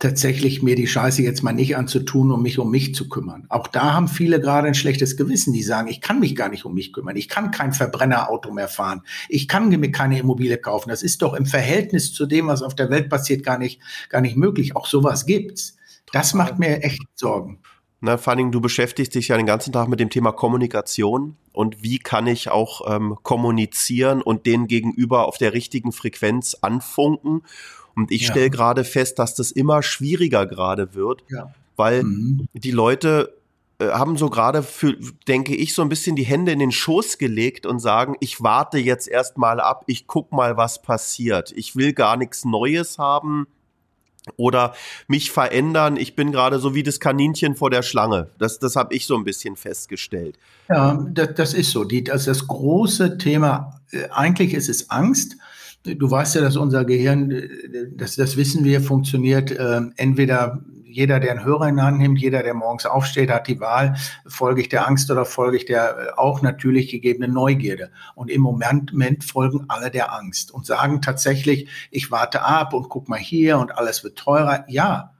tatsächlich mir die Scheiße jetzt mal nicht anzutun, um mich um mich zu kümmern. Auch da haben viele gerade ein schlechtes Gewissen, die sagen, ich kann mich gar nicht um mich kümmern, ich kann kein Verbrennerauto mehr fahren, ich kann mir keine Immobilie kaufen. Das ist doch im Verhältnis zu dem, was auf der Welt passiert, gar nicht, gar nicht möglich. Auch sowas gibt's. Das macht mir echt Sorgen. Na, vor allen Dingen, du beschäftigst dich ja den ganzen Tag mit dem Thema Kommunikation und wie kann ich auch ähm, kommunizieren und den Gegenüber auf der richtigen Frequenz anfunken. Und ich ja. stelle gerade fest, dass das immer schwieriger gerade wird, ja. weil mhm. die Leute äh, haben so gerade für, denke ich, so ein bisschen die Hände in den Schoß gelegt und sagen, ich warte jetzt erst mal ab, ich guck mal, was passiert. Ich will gar nichts Neues haben oder mich verändern. Ich bin gerade so wie das Kaninchen vor der Schlange. Das, das habe ich so ein bisschen festgestellt. Ja, das, das ist so. Die, das, das große Thema, äh, eigentlich ist es Angst. Du weißt ja, dass unser Gehirn, äh, das, das wissen wir, funktioniert äh, entweder jeder, der einen Hörer in die Hand nimmt, jeder, der morgens aufsteht, hat die Wahl, folge ich der Angst oder folge ich der äh, auch natürlich gegebenen Neugierde. Und im Moment, Moment folgen alle der Angst und sagen tatsächlich, ich warte ab und guck mal hier und alles wird teurer. Ja,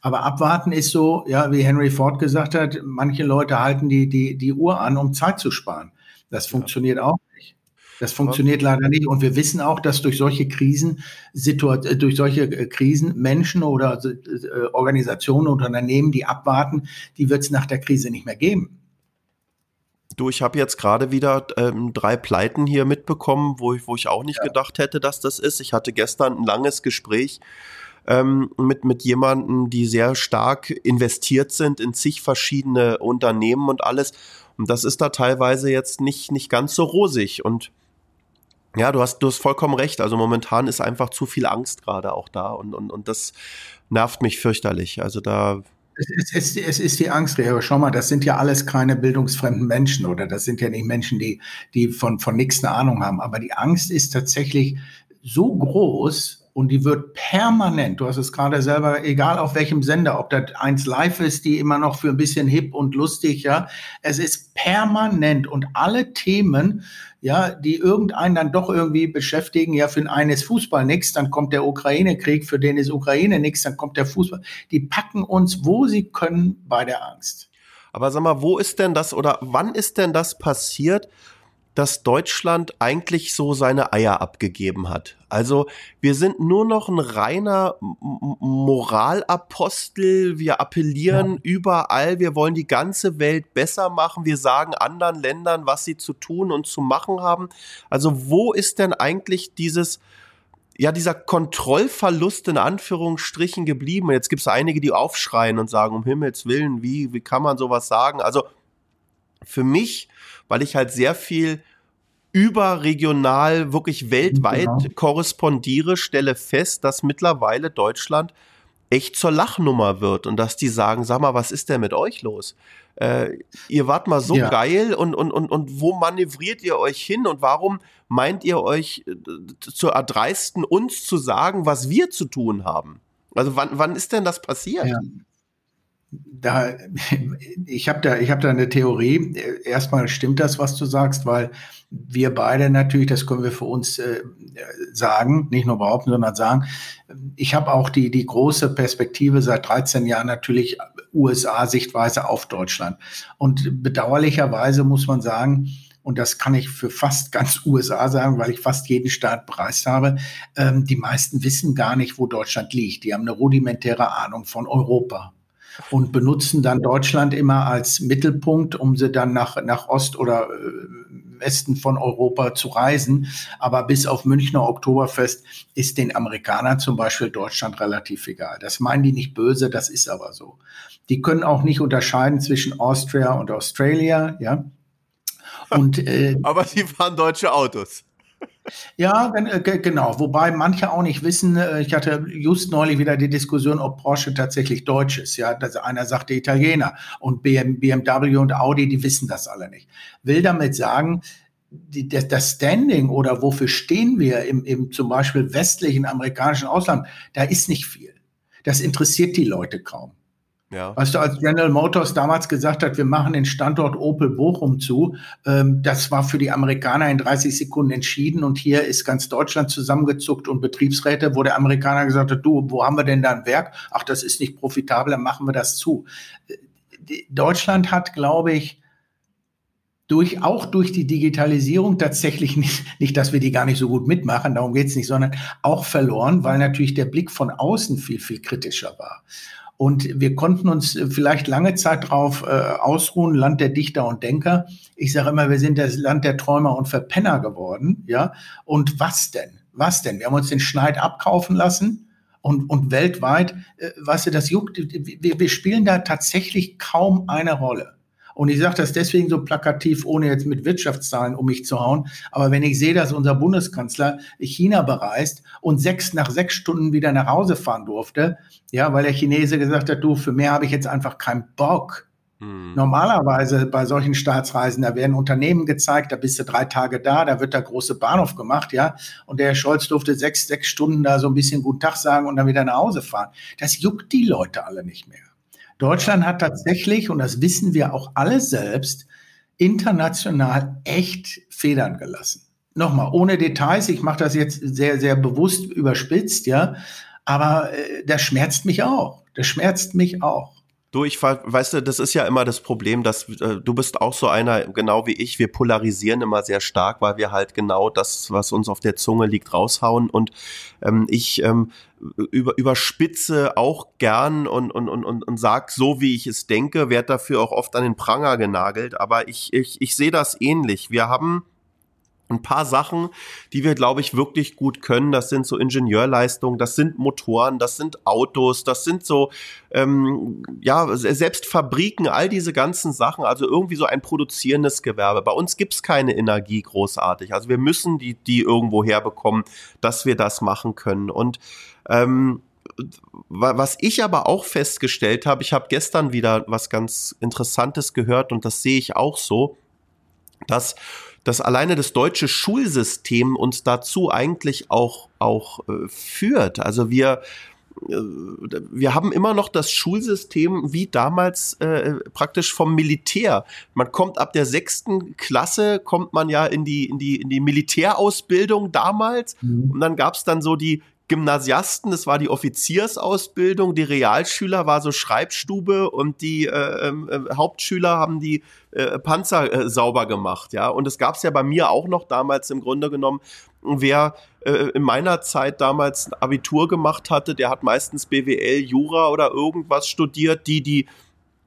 aber abwarten ist so, ja, wie Henry Ford gesagt hat, manche Leute halten die, die, die Uhr an, um Zeit zu sparen. Das funktioniert auch das funktioniert leider nicht. Und wir wissen auch, dass durch solche Krisen, äh, durch solche äh, Krisen Menschen oder äh, Organisationen und Unternehmen, die abwarten, die wird es nach der Krise nicht mehr geben. Du, ich habe jetzt gerade wieder ähm, drei Pleiten hier mitbekommen, wo ich, wo ich auch nicht ja. gedacht hätte, dass das ist. Ich hatte gestern ein langes Gespräch ähm, mit, mit jemandem, die sehr stark investiert sind in zig verschiedene Unternehmen und alles. Und das ist da teilweise jetzt nicht, nicht ganz so rosig. Und ja, du hast, du hast vollkommen recht. Also momentan ist einfach zu viel Angst gerade auch da und, und, und das nervt mich fürchterlich. Also da. Es ist, es, es ist die Angst, Leo. Schau mal, das sind ja alles keine bildungsfremden Menschen oder das sind ja nicht Menschen, die, die von, von nichts eine Ahnung haben. Aber die Angst ist tatsächlich so groß, und die wird permanent, du hast es gerade selber, egal auf welchem Sender, ob das eins live ist, die immer noch für ein bisschen hip und lustig, ja, es ist permanent und alle Themen, ja, die irgendeinen dann doch irgendwie beschäftigen, ja, für den einen ist Fußball nichts, dann kommt der Ukraine-Krieg, für den ist Ukraine nichts, dann kommt der Fußball. Die packen uns, wo sie können, bei der Angst. Aber sag mal, wo ist denn das oder wann ist denn das passiert, dass Deutschland eigentlich so seine Eier abgegeben hat. Also wir sind nur noch ein reiner Moralapostel. Wir appellieren ja. überall. Wir wollen die ganze Welt besser machen. Wir sagen anderen Ländern, was sie zu tun und zu machen haben. Also wo ist denn eigentlich dieses, ja, dieser Kontrollverlust in Anführungsstrichen geblieben? Jetzt gibt es einige, die aufschreien und sagen, um Himmels Willen, wie, wie kann man sowas sagen? Also für mich weil ich halt sehr viel überregional, wirklich weltweit genau. korrespondiere, stelle fest, dass mittlerweile Deutschland echt zur Lachnummer wird und dass die sagen, sag mal, was ist denn mit euch los? Äh, ihr wart mal so ja. geil und, und, und, und wo manövriert ihr euch hin und warum meint ihr euch äh, zu erdreisten, uns zu sagen, was wir zu tun haben? Also wann, wann ist denn das passiert? Ja da, ich habe da, ich habe da eine Theorie. Erstmal stimmt das, was du sagst, weil wir beide natürlich, das können wir für uns äh, sagen, nicht nur behaupten, sondern sagen. Ich habe auch die die große Perspektive seit 13 Jahren natürlich USA-Sichtweise auf Deutschland. Und bedauerlicherweise muss man sagen, und das kann ich für fast ganz USA sagen, weil ich fast jeden Staat bereist habe, ähm, die meisten wissen gar nicht, wo Deutschland liegt. Die haben eine rudimentäre Ahnung von Europa und benutzen dann Deutschland immer als Mittelpunkt, um sie dann nach, nach Ost oder äh, Westen von Europa zu reisen. Aber bis auf Münchner Oktoberfest ist den Amerikanern zum Beispiel Deutschland relativ egal. Das meinen die nicht böse, das ist aber so. Die können auch nicht unterscheiden zwischen Austria und Australia, ja. Und, äh, aber sie fahren deutsche Autos. Ja, äh, genau. Wobei manche auch nicht wissen, äh, ich hatte just neulich wieder die Diskussion, ob Porsche tatsächlich deutsch ist. Ja, dass einer sagte Italiener und BMW und Audi, die wissen das alle nicht. Will damit sagen, die, das Standing oder wofür stehen wir im, im zum Beispiel westlichen amerikanischen Ausland, da ist nicht viel. Das interessiert die Leute kaum. Ja. Weißt du, als General Motors damals gesagt hat, wir machen den Standort Opel Bochum zu, ähm, das war für die Amerikaner in 30 Sekunden entschieden und hier ist ganz Deutschland zusammengezuckt und Betriebsräte, wo der Amerikaner gesagt hat, du, wo haben wir denn da ein Werk? Ach, das ist nicht profitabel, dann machen wir das zu. Äh, Deutschland hat, glaube ich, durch, auch durch die Digitalisierung tatsächlich nicht, nicht, dass wir die gar nicht so gut mitmachen, darum geht's nicht, sondern auch verloren, weil natürlich der Blick von außen viel, viel kritischer war. Und wir konnten uns vielleicht lange Zeit darauf äh, ausruhen, Land der Dichter und Denker. Ich sage immer, wir sind das Land der Träumer und Verpenner geworden. Ja, und was denn? Was denn? Wir haben uns den Schneid abkaufen lassen und, und weltweit, äh, weißt du, das juckt, wir, wir spielen da tatsächlich kaum eine Rolle. Und ich sage das deswegen so plakativ, ohne jetzt mit Wirtschaftszahlen um mich zu hauen. Aber wenn ich sehe, dass unser Bundeskanzler China bereist und sechs nach sechs Stunden wieder nach Hause fahren durfte, ja, weil der Chinese gesagt hat, du, für mehr habe ich jetzt einfach keinen Bock. Hm. Normalerweise bei solchen Staatsreisen, da werden Unternehmen gezeigt, da bist du drei Tage da, da wird der große Bahnhof gemacht, ja. Und der Herr Scholz durfte sechs, sechs Stunden da so ein bisschen Guten Tag sagen und dann wieder nach Hause fahren. Das juckt die Leute alle nicht mehr. Deutschland hat tatsächlich, und das wissen wir auch alle selbst, international echt Federn gelassen. Nochmal, ohne Details, ich mache das jetzt sehr, sehr bewusst überspitzt, ja, aber äh, das schmerzt mich auch. Das schmerzt mich auch. Du, ich weißt du, das ist ja immer das Problem, dass äh, du bist auch so einer, genau wie ich, wir polarisieren immer sehr stark, weil wir halt genau das, was uns auf der Zunge liegt, raushauen. Und ähm, ich ähm, über, überspitze auch gern und, und, und, und, und sag so, wie ich es denke, werde dafür auch oft an den Pranger genagelt. Aber ich, ich, ich sehe das ähnlich. Wir haben ein paar Sachen, die wir, glaube ich, wirklich gut können. Das sind so Ingenieurleistungen, das sind Motoren, das sind Autos, das sind so, ähm, ja, selbst Fabriken, all diese ganzen Sachen, also irgendwie so ein produzierendes Gewerbe. Bei uns gibt's keine Energie großartig. Also wir müssen die, die irgendwo herbekommen, dass wir das machen können. Und ähm, was ich aber auch festgestellt habe, ich habe gestern wieder was ganz Interessantes gehört und das sehe ich auch so, dass dass alleine das deutsche Schulsystem uns dazu eigentlich auch, auch äh, führt. Also wir, äh, wir haben immer noch das Schulsystem wie damals äh, praktisch vom Militär. Man kommt ab der sechsten Klasse, kommt man ja in die, in die, in die Militärausbildung damals. Mhm. Und dann gab's dann so die, Gymnasiasten, das war die Offiziersausbildung, die Realschüler war so Schreibstube und die äh, ähm, äh, Hauptschüler haben die äh, Panzer äh, sauber gemacht, ja. Und es gab es ja bei mir auch noch damals im Grunde genommen, wer äh, in meiner Zeit damals ein Abitur gemacht hatte, der hat meistens BWL, Jura oder irgendwas studiert, die, die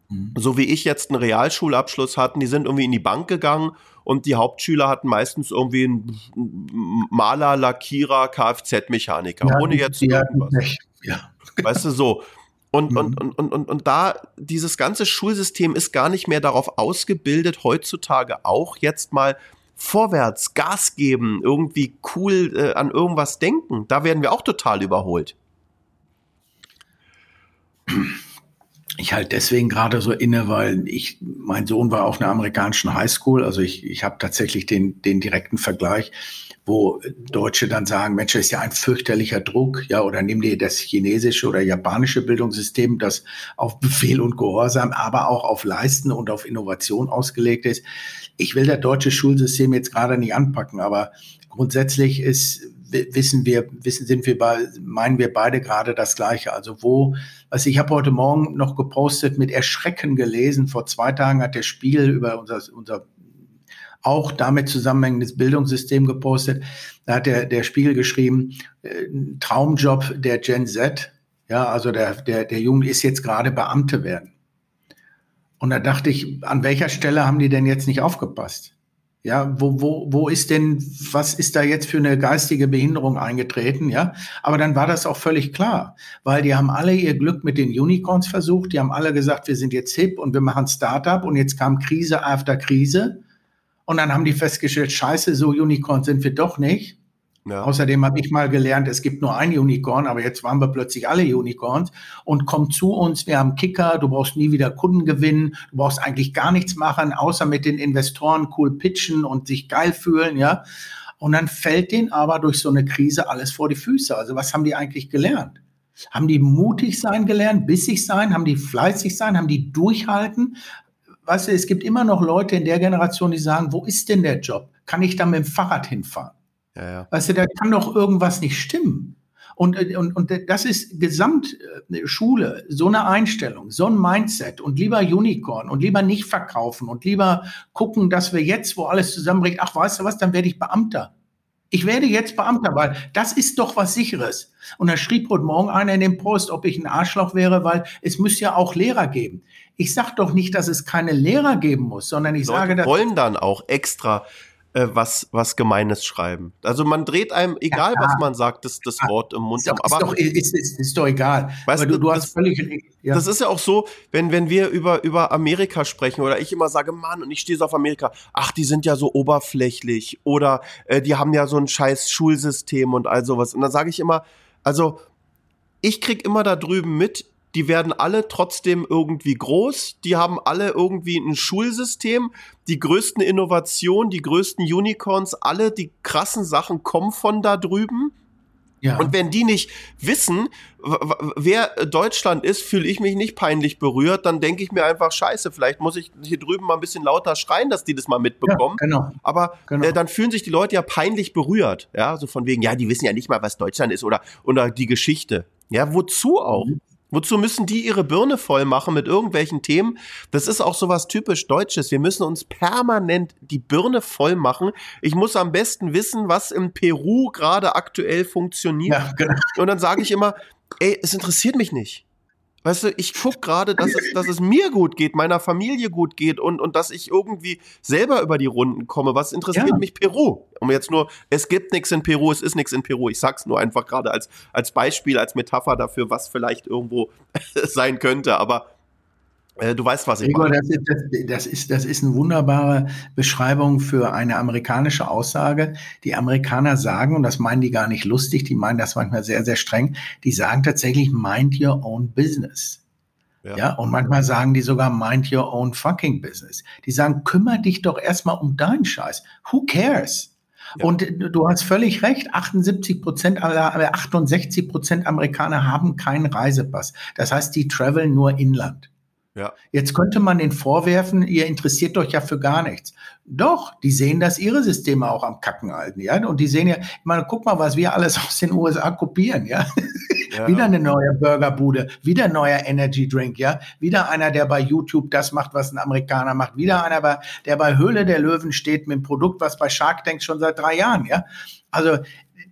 mhm. so wie ich jetzt einen Realschulabschluss hatten, die sind irgendwie in die Bank gegangen und die Hauptschüler hatten meistens irgendwie einen Maler, Lackierer, Kfz-Mechaniker, ja, ohne jetzt irgendwas. Ja. Weißt du, so. Und, mhm. und, und, und, und da, dieses ganze Schulsystem ist gar nicht mehr darauf ausgebildet, heutzutage auch jetzt mal vorwärts, Gas geben, irgendwie cool äh, an irgendwas denken. Da werden wir auch total überholt ich halt deswegen gerade so inne, weil ich, mein Sohn war auf einer amerikanischen Highschool, also ich, ich habe tatsächlich den, den direkten Vergleich, wo Deutsche dann sagen, Mensch, das ist ja ein fürchterlicher Druck, ja, oder nimm dir das chinesische oder japanische Bildungssystem, das auf Befehl und Gehorsam, aber auch auf Leisten und auf Innovation ausgelegt ist. Ich will das deutsche Schulsystem jetzt gerade nicht anpacken, aber grundsätzlich ist wissen wir, wissen, sind wir bei, meinen wir beide gerade das Gleiche. Also wo, also ich habe heute Morgen noch gepostet, mit Erschrecken gelesen. Vor zwei Tagen hat der Spiegel über unser, unser auch damit zusammenhängendes Bildungssystem gepostet. Da hat der, der Spiegel geschrieben, äh, Traumjob der Gen Z. Ja, also der, der, der Junge ist jetzt gerade Beamte werden. Und da dachte ich, an welcher Stelle haben die denn jetzt nicht aufgepasst? Ja, wo, wo, wo ist denn, was ist da jetzt für eine geistige Behinderung eingetreten? Ja, aber dann war das auch völlig klar, weil die haben alle ihr Glück mit den Unicorns versucht. Die haben alle gesagt, wir sind jetzt hip und wir machen Startup und jetzt kam Krise after Krise. Und dann haben die festgestellt, scheiße, so Unicorns sind wir doch nicht. Ja. Außerdem habe ich mal gelernt, es gibt nur ein Unicorn, aber jetzt waren wir plötzlich alle Unicorns und komm zu uns, wir haben Kicker, du brauchst nie wieder Kunden gewinnen, du brauchst eigentlich gar nichts machen, außer mit den Investoren cool pitchen und sich geil fühlen, ja. Und dann fällt denen aber durch so eine Krise alles vor die Füße. Also was haben die eigentlich gelernt? Haben die mutig sein gelernt, bissig sein, haben die fleißig sein, haben die durchhalten? Weißt du, es gibt immer noch Leute in der Generation, die sagen, wo ist denn der Job? Kann ich da mit dem Fahrrad hinfahren? Ja, ja. Weißt du, da kann doch irgendwas nicht stimmen. Und, und, und das ist Gesamtschule, so eine Einstellung, so ein Mindset und lieber Unicorn und lieber nicht verkaufen und lieber gucken, dass wir jetzt, wo alles zusammenbricht, ach, weißt du was, dann werde ich Beamter. Ich werde jetzt Beamter, weil das ist doch was sicheres. Und da schrieb heute Morgen einer in dem Post, ob ich ein Arschloch wäre, weil es müsste ja auch Lehrer geben. Ich sag doch nicht, dass es keine Lehrer geben muss, sondern ich Leute sage, dass wollen dann auch extra äh, was, was Gemeines schreiben. Also man dreht einem, egal Ja, was man sagt, das, das Wort im Mund. ist doch, Aber ist, doch, ist, ist, ist doch egal. Weißt Aber du, du, du das- hast völlig ja. Das ist ja auch so, wenn, wenn wir über, über Amerika sprechen oder ich immer sage, Mann, und ich stehe so auf Amerika, ach, die sind ja so oberflächlich oder äh, die haben ja so ein scheiß Schulsystem und all sowas. Und dann sage ich immer, also ich krieg immer da drüben mit, die werden alle trotzdem irgendwie groß, die haben alle irgendwie ein Schulsystem, die größten Innovationen, die größten Unicorns, alle die krassen Sachen kommen von da drüben. ja. Und wenn die nicht wissen, wer Deutschland ist, fühle ich mich nicht peinlich berührt, dann denke ich mir einfach, scheiße, vielleicht muss ich hier drüben mal ein bisschen lauter schreien, dass die das mal ja, mitbekommen. genau. Aber Genau. äh, dann fühlen sich die Leute ja peinlich berührt. Ja, so von wegen, ja, die wissen ja nicht mal, was Deutschland ist oder, oder die Geschichte. Ja, wozu auch? Wozu müssen die ihre Birne voll machen mit irgendwelchen Themen? Das ist auch sowas typisch Deutsches. Wir müssen uns permanent die Birne voll machen. Ich muss am besten wissen, was in Peru gerade aktuell funktioniert. Ja, genau. Und dann sage ich immer, ey, es interessiert mich nicht. Weißt du, ich guck gerade, dass es, dass es mir gut geht, meiner Familie gut geht und, und dass ich irgendwie selber über die Runden komme. Was interessiert Ja. mich Peru? Um jetzt nur, es gibt nichts in Peru, es ist nichts in Peru. Ich sag's nur einfach gerade als, als Beispiel, als Metapher dafür, was vielleicht irgendwo sein könnte. Aber du weißt, was ich Gregor, meine. das ist, das, ist, das ist eine wunderbare Beschreibung für eine amerikanische Aussage. Die Amerikaner sagen, und das meinen die gar nicht lustig, die meinen das manchmal sehr, sehr streng, die sagen tatsächlich, mind your own business. Ja. Ja. und manchmal sagen die sogar, mind your own fucking business. Die sagen, kümmere dich doch erstmal um deinen Scheiß. Who cares? Ja. Und du hast völlig recht, 78 Prozent aller, äh, 68 Prozent Amerikaner haben keinen Reisepass. Das heißt, die traveln nur inland. Ja. Jetzt könnte man den vorwerfen, ihr interessiert euch ja für gar nichts. Doch, die sehen, dass ihre Systeme auch am Kacken halten, ja. Und die sehen ja, ich meine, guck mal, was wir alles aus den USA kopieren, ja. Ja. Wieder eine neue Burgerbude, wieder ein neuer Energy Drink, ja. Wieder einer, der bei YouTube das macht, was ein Amerikaner macht. Wieder einer, der bei Höhle der Löwen steht mit einem Produkt, was bei Shark Tank schon seit drei Jahren, ja. Also,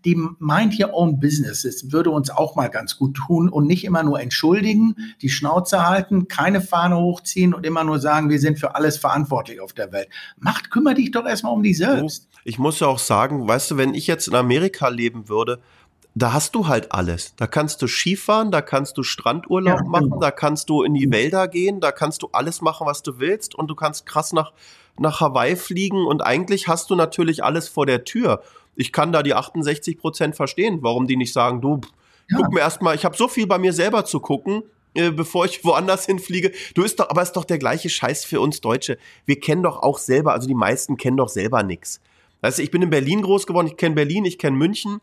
die Mind Your Own Business, das würde uns auch mal ganz gut tun und nicht immer nur entschuldigen, die Schnauze halten, keine Fahne hochziehen und immer nur sagen, wir sind für alles verantwortlich auf der Welt. Macht, kümmere dich doch erstmal um dich selbst. Ich muss ja auch sagen, weißt du, wenn ich jetzt in Amerika leben würde, da hast du halt alles. Da kannst du Skifahren, da kannst du Strandurlaub Ja, machen, genau. da kannst du in die Wälder gehen, da kannst du alles machen, was du willst und du kannst krass nach, nach Hawaii fliegen und eigentlich hast du natürlich alles vor der Tür. Ich kann da die 68 Prozent verstehen, warum die nicht sagen, du, Ja. guck mir erstmal, ich habe so viel bei mir selber zu gucken, äh, bevor ich woanders hinfliege. Du ist doch, aber ist doch der gleiche Scheiß für uns Deutsche. Wir kennen doch auch selber, also die meisten kennen doch selber nix. Weißt du, ich bin in Berlin groß geworden, ich kenne Berlin, ich kenne München.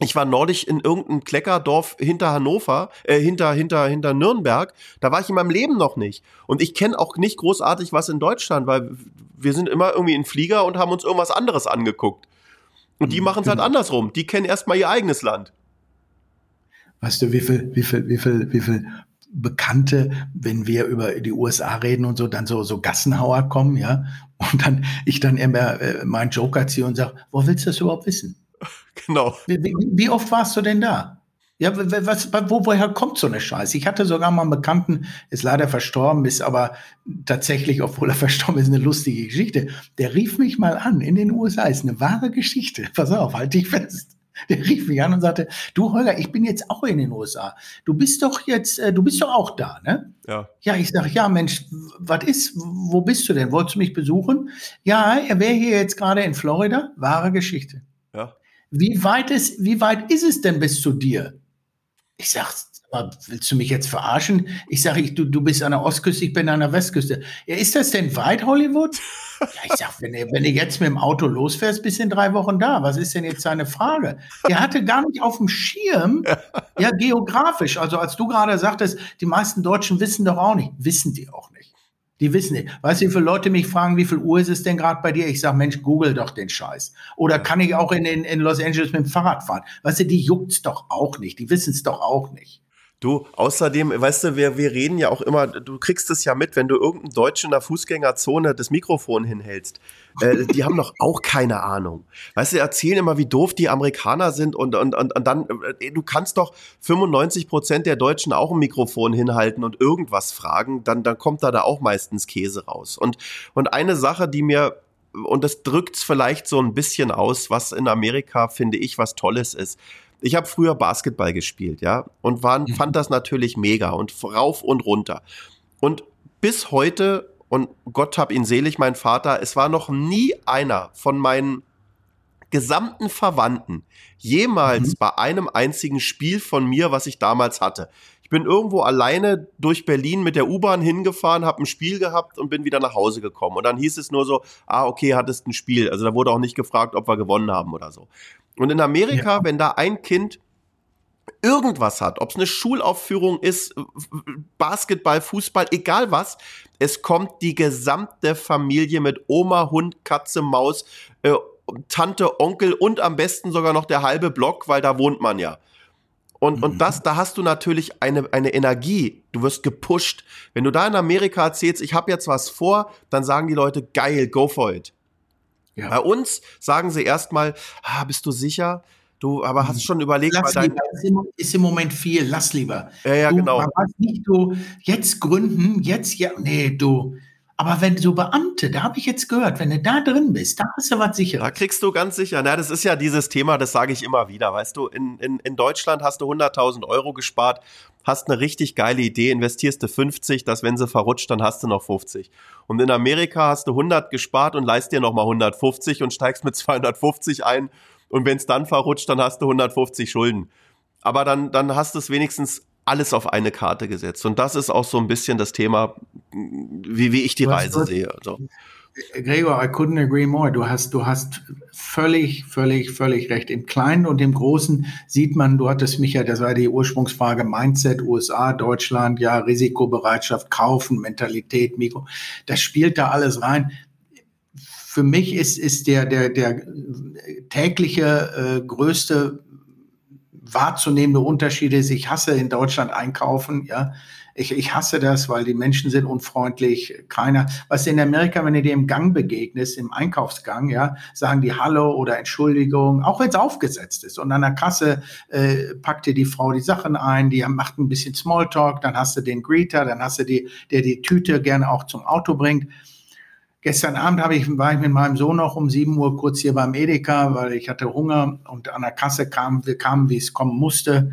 Ich war neulich in irgendeinem Kleckerdorf hinter Hannover, äh, hinter, hinter, hinter Nürnberg. Da war ich in meinem Leben noch nicht. Und ich kenne auch nicht großartig was in Deutschland, weil wir sind immer irgendwie in Flieger und haben uns irgendwas anderes angeguckt. Und die machen es halt genau. andersrum. Die kennen erstmal ihr eigenes Land. Weißt du, wie viel, wie viel, wie viel, wie viel Bekannte, wenn wir über die USA reden und so, dann so, so Gassenhauer kommen, ja? Und dann, ich dann immer äh, meinen Joker ziehe und sage, wo willst du das überhaupt wissen? Genau. Wie, wie, wie oft warst du denn da? Ja, was, wo, woher kommt so eine Scheiße? Ich hatte sogar mal einen Bekannten, ist leider verstorben, ist aber tatsächlich, obwohl er verstorben ist, eine lustige Geschichte. Der rief mich mal an in den USA, ist eine wahre Geschichte. Pass auf, halt dich fest. Der rief mich an und sagte, du Holger, ich bin jetzt auch in den USA. Du bist doch jetzt, äh, du bist doch auch da, ne? Ja. Ja, ich sage, ja, Mensch, was ist, wo bist du denn? Wolltest du mich besuchen? Ja, er wäre hier jetzt gerade in Florida. Wahre Geschichte. Ja. Wie weit ist, wie weit ist es denn bis zu dir? Ich sag, willst du mich jetzt verarschen? Ich sage, ich, du, du bist an der Ostküste, ich bin an der Westküste. Ja, ist das denn weit, Hollywood? Ja, ich sag, wenn du, wenn du jetzt mit dem Auto losfährst, bist du in drei Wochen da. Was ist denn jetzt seine Frage? Er hatte gar nicht auf dem Schirm, ja, geografisch. Also als du gerade sagtest, die meisten Deutschen wissen doch auch nicht. Wissen die auch nicht. Die wissen nicht. Weißt du, wie viele Leute mich fragen, wie viel Uhr ist es denn gerade bei dir? Ich sage, Mensch, google doch den Scheiß. Oder kann ich auch in, in, in Los Angeles mit dem Fahrrad fahren? Weißt du, die juckt's doch auch nicht. Die wissen es doch auch nicht. Du, außerdem, weißt du, wir, wir reden ja auch immer, du kriegst es ja mit, wenn du irgendeinem Deutschen in der Fußgängerzone das Mikrofon hinhältst. Äh, die haben doch auch keine Ahnung. Weißt du, erzählen immer, wie doof die Amerikaner sind und, und, und, und dann, äh, du kannst doch 95 Prozent der Deutschen auch ein Mikrofon hinhalten und irgendwas fragen, dann, dann kommt da da auch meistens Käse raus. Und, und eine Sache, die mir und das drückt's vielleicht so ein bisschen aus, was in Amerika, finde ich, was Tolles ist ich habe früher Basketball gespielt, ja, und war, mhm. fand das natürlich mega und rauf und runter. Und bis heute, und Gott hab ihn selig, mein Vater, es war noch nie einer von meinen gesamten Verwandten jemals mhm. bei einem einzigen Spiel von mir, was ich damals hatte. Ich bin irgendwo alleine durch Berlin mit der U-Bahn hingefahren, habe ein Spiel gehabt und bin wieder nach Hause gekommen. Und dann hieß es nur so, ah, okay, hattest ein Spiel. Also da wurde auch nicht gefragt, ob wir gewonnen haben oder so. Und in Amerika, ja. wenn da ein Kind irgendwas hat, ob es eine Schulaufführung ist, Basketball, Fußball, egal was, es kommt die gesamte Familie mit Oma, Hund, Katze, Maus, äh, Tante, Onkel und am besten sogar noch der halbe Block, weil da wohnt man ja. Und, mhm. und das, da hast du natürlich eine, eine Energie. Du wirst gepusht. Wenn du da in Amerika erzählst, ich habe jetzt was vor, dann sagen die Leute, geil, go for it. Ja. Bei uns sagen sie erstmal, ah, bist du sicher? Du, aber hast hm. schon überlegt, lass dein lieber, ist im, ist im, Moment viel, lass lieber. Ja, ja, du, genau. Nicht, du jetzt gründen, jetzt ja, nee, du, aber wenn du Beamte, da habe ich jetzt gehört, wenn du da drin bist, da hast du was sicher. Da kriegst du ganz sicher. Na, das ist ja dieses Thema, das sage ich immer wieder. Weißt du, in, in, in Deutschland hast du 100.000 Euro gespart, hast eine richtig geile Idee, investierst du 50, dass wenn sie verrutscht, dann hast du noch 50. Und in Amerika hast du 100 gespart und leist dir nochmal 150 und steigst mit 250 ein. Und wenn es dann verrutscht, dann hast du 150 Schulden. Aber dann, dann hast du es wenigstens alles auf eine Karte gesetzt. Und das ist auch so ein bisschen das Thema, wie, wie ich die Reise hast, sehe. So. Gregor, I couldn't agree more. Du hast, du hast völlig, völlig, völlig recht. Im Kleinen und im Großen sieht man, du hattest mich ja, das war die Ursprungsfrage, Mindset, USA, Deutschland, ja, Risikobereitschaft, Kaufen, Mentalität, Mikro. Das spielt da alles rein. Für mich ist, ist der, der, der tägliche äh, größte wahrzunehmende Unterschied ist, ich hasse in Deutschland einkaufen, ja. Ich, ich hasse das, weil die Menschen sind unfreundlich. Keiner, was in Amerika, wenn du dir im Gang begegnest, im Einkaufsgang, ja, sagen die Hallo oder Entschuldigung, auch wenn es aufgesetzt ist. Und an der Kasse äh, packt dir die Frau die Sachen ein, die macht ein bisschen Smalltalk, dann hast du den Greeter, dann hast du die, der die Tüte gerne auch zum Auto bringt. Gestern Abend habe ich, war ich mit meinem Sohn noch um 7 Uhr kurz hier beim Edeka, weil ich hatte Hunger und an der Kasse kam, wir kamen, wie es kommen musste.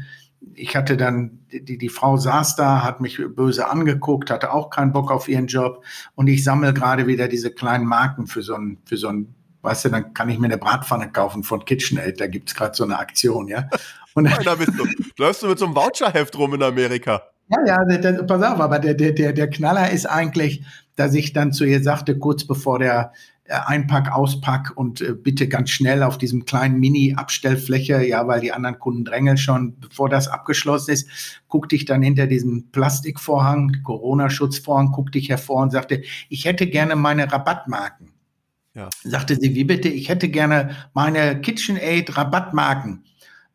Ich hatte dann, die, die Frau saß da, hat mich böse angeguckt, hatte auch keinen Bock auf ihren Job und ich sammle gerade wieder diese kleinen Marken für so ein, für so ein, weißt du, dann kann ich mir eine Bratpfanne kaufen von KitchenAid, da gibt's gerade so eine Aktion, ja. Und da bist du. Läufst du mit so einem Voucherheft rum in Amerika? Ja, ja, der, pass auf, aber der, der, der Knaller ist eigentlich, dass ich dann zu ihr sagte, kurz bevor der äh, Einpack, Auspack und äh, bitte ganz schnell auf diesem kleinen Mini-Abstellfläche, ja, weil die anderen Kunden drängeln schon, bevor das abgeschlossen ist, guckte ich dann hinter diesem Plastikvorhang, Corona-Schutzvorhang, guckte ich hervor und sagte, ich hätte gerne meine Rabattmarken. Ja. Sagte sie, wie bitte, ich hätte gerne meine KitchenAid Rabattmarken.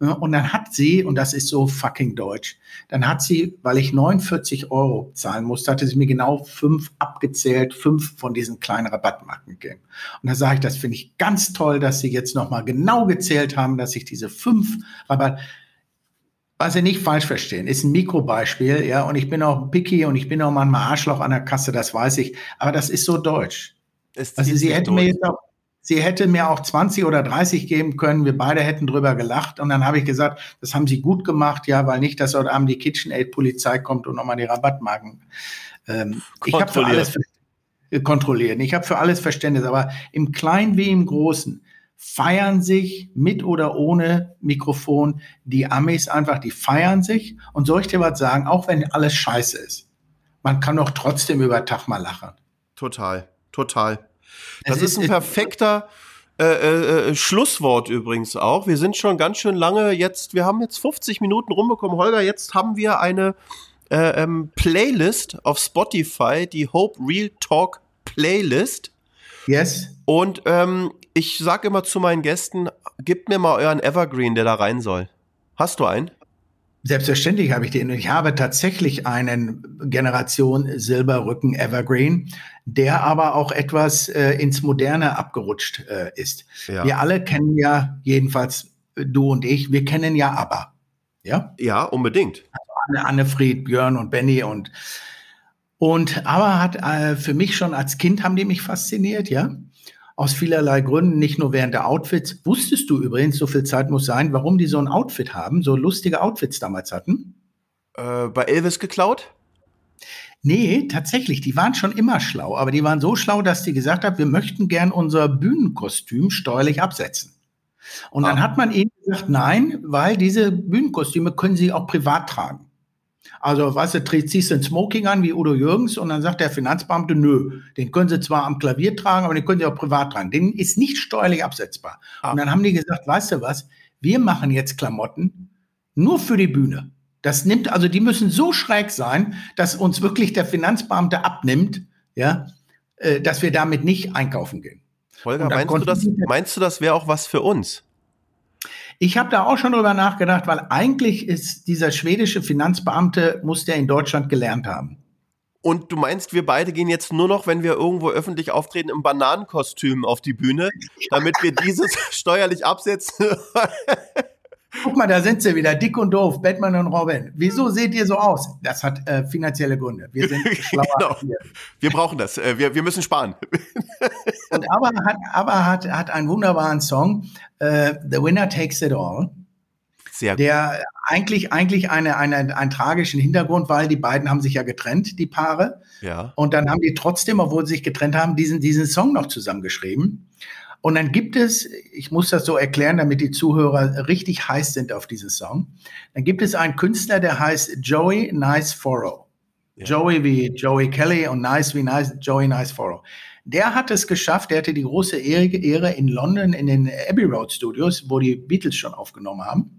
Und dann hat sie, und das ist so fucking deutsch, dann hat sie, weil ich 49 Euro zahlen musste, hatte sie mir genau fünf abgezählt, fünf von diesen kleinen Rabattmarken gegeben. Und da sage ich, das finde ich ganz toll, dass sie jetzt nochmal genau gezählt haben, dass ich diese fünf Rabatt, was Sie nicht falsch verstehen, ist ein Mikrobeispiel, ja, und ich bin auch picky und ich bin auch manchmal Arschloch an der Kasse, das weiß ich, aber das ist so deutsch. also sie hätten mir jetzt auch Sie hätte mir auch 20 oder 30 geben können. Wir beide hätten drüber gelacht. Und dann habe ich gesagt, das haben Sie gut gemacht, ja, weil nicht, dass heute Abend die KitchenAid-Polizei kommt und nochmal die Rabattmarken. Ähm, ich habe für alles äh, kontrollieren. Ich habe für alles Verständnis. Aber im Kleinen wie im Großen feiern sich mit oder ohne Mikrofon die Amis einfach, die feiern sich. Und soll ich dir was sagen, auch wenn alles scheiße ist, man kann doch trotzdem über Tag mal lachen. Total, total. Das ist, ist, ein perfekter äh, äh, äh, Schlusswort übrigens auch. Wir sind schon ganz schön lange jetzt, wir haben jetzt 50 Minuten rumbekommen. Holger, jetzt haben wir eine äh, ähm, Playlist auf Spotify, die Hope Real Talk Playlist. Yes. Und ähm, ich sage immer zu meinen Gästen, gebt mir mal euren Evergreen, der da rein soll. Hast du einen? Selbstverständlich habe ich den. Ich habe tatsächlich einen Generation Silberrücken Evergreen, der aber auch etwas äh, ins Moderne abgerutscht äh, ist. Ja. Wir alle kennen ja, jedenfalls du und ich, wir kennen ja ABBA. Ja? Ja, unbedingt. Also Anne, Annefried, Björn und Benny und und aber hat äh, für mich schon als Kind haben die mich fasziniert, ja aus vielerlei Gründen, nicht nur während der Outfits. Wusstest du übrigens, so viel Zeit muss sein, warum die so ein Outfit haben, so lustige Outfits damals hatten? Äh, bei Elvis geklaut? Nee, tatsächlich, die waren schon immer schlau, aber die waren so schlau, dass die gesagt haben, wir möchten gern unser Bühnenkostüm steuerlich absetzen. Und ah. dann hat man ihnen gesagt, nein, weil diese Bühnenkostüme können sie auch privat tragen. Also, weißt du, ziehst du ein Smoking an wie Udo Jürgens und dann sagt der Finanzbeamte, nö, den können Sie zwar am Klavier tragen, aber den können Sie auch privat tragen. Den ist nicht steuerlich absetzbar. Ah. Und dann haben die gesagt, weißt du was, wir machen jetzt Klamotten nur für die Bühne. Das nimmt, also die müssen so schräg sein, dass uns wirklich der Finanzbeamte abnimmt, ja, äh, dass wir damit nicht einkaufen gehen. Holger, meinst du, das, meinst du, das wäre auch was für uns? Ich habe da auch schon drüber nachgedacht, weil eigentlich ist dieser schwedische Finanzbeamte, muss der in Deutschland gelernt haben. Und du meinst, wir beide gehen jetzt nur noch, wenn wir irgendwo öffentlich auftreten, im Bananenkostüm auf die Bühne, damit wir dieses steuerlich absetzen? Guck mal, da sind sie wieder, dick und doof, Batman und Robin. Wieso seht ihr so aus? Das hat äh, finanzielle Gründe. Wir sind schlauer. genau. Wir brauchen das. Äh, wir, wir müssen sparen. und aber hat, aber hat, hat einen wunderbaren Song, äh, The Winner Takes It All. Sehr gut. Der eigentlich, eigentlich eine, eine, einen tragischen Hintergrund, weil die beiden haben sich ja getrennt, die Paare. Ja. Und dann haben die trotzdem, obwohl sie sich getrennt haben, diesen, diesen Song noch zusammengeschrieben. Und dann gibt es, ich muss das so erklären, damit die Zuhörer richtig heiß sind auf diesen Song. Dann gibt es einen Künstler, der heißt Joey Nice Foro. Ja. Joey wie Joey Kelly und Nice wie nice, Joey Nice Foro. Der hat es geschafft, der hatte die große Ehre in London in den Abbey Road Studios, wo die Beatles schon aufgenommen haben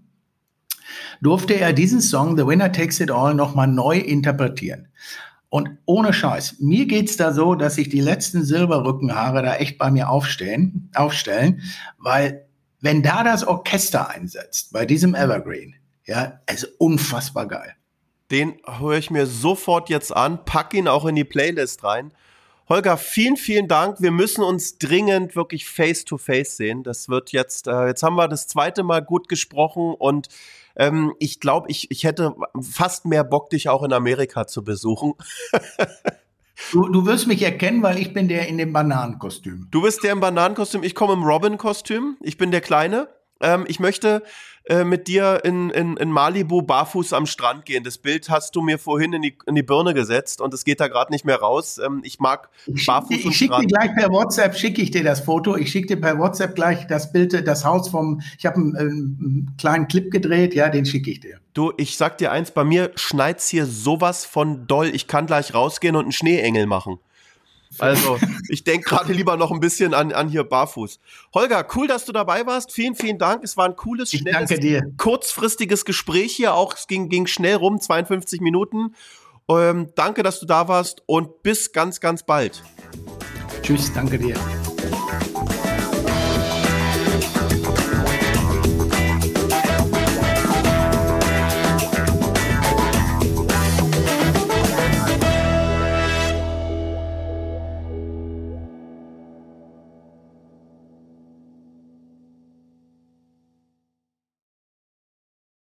durfte er diesen Song The Winner Takes It All nochmal neu interpretieren. Und ohne Scheiß, mir geht's da so, dass sich die letzten Silberrückenhaare da echt bei mir aufstehen, aufstellen, weil wenn da das Orchester einsetzt, bei diesem Evergreen, ja, ist unfassbar geil. Den höre ich mir sofort jetzt an, pack ihn auch in die Playlist rein. Holger, vielen, vielen Dank. Wir müssen uns dringend wirklich face to face sehen. Das wird jetzt, äh, jetzt haben wir das zweite Mal gut gesprochen und ähm, ich glaube, ich, ich hätte fast mehr Bock, dich auch in Amerika zu besuchen. Du, du wirst mich erkennen, weil ich bin der in dem Bananenkostüm. Du bist der im Bananenkostüm, ich komme im Robin-Kostüm. Ich bin der Kleine. Ähm, ich möchte äh, mit dir in, in, in Malibu barfuß am Strand gehen. Das Bild hast du mir vorhin in die, in die Birne gesetzt und es geht da gerade nicht mehr raus. Ähm, ich mag ich barfuß schick, Ich schicke dir gleich per WhatsApp, schicke ich dir das Foto. Ich schicke dir per WhatsApp gleich das Bild, das Haus vom, ich habe einen, einen, kleinen Clip gedreht, ja, den schicke ich dir. Du, ich sag dir eins, bei mir schneit's hier sowas von doll. Ich kann gleich rausgehen und einen Schneeengel machen. Also, ich denke gerade lieber noch ein bisschen an, an hier Barfuß. Holger, cool, dass du dabei warst. Vielen, vielen Dank. Es war ein cooles, schnelles, kurzfristiges Gespräch hier. Auch es ging, ging schnell rum, 52 Minuten. Ähm, danke, dass du da warst und bis ganz, ganz bald. Tschüss, danke dir.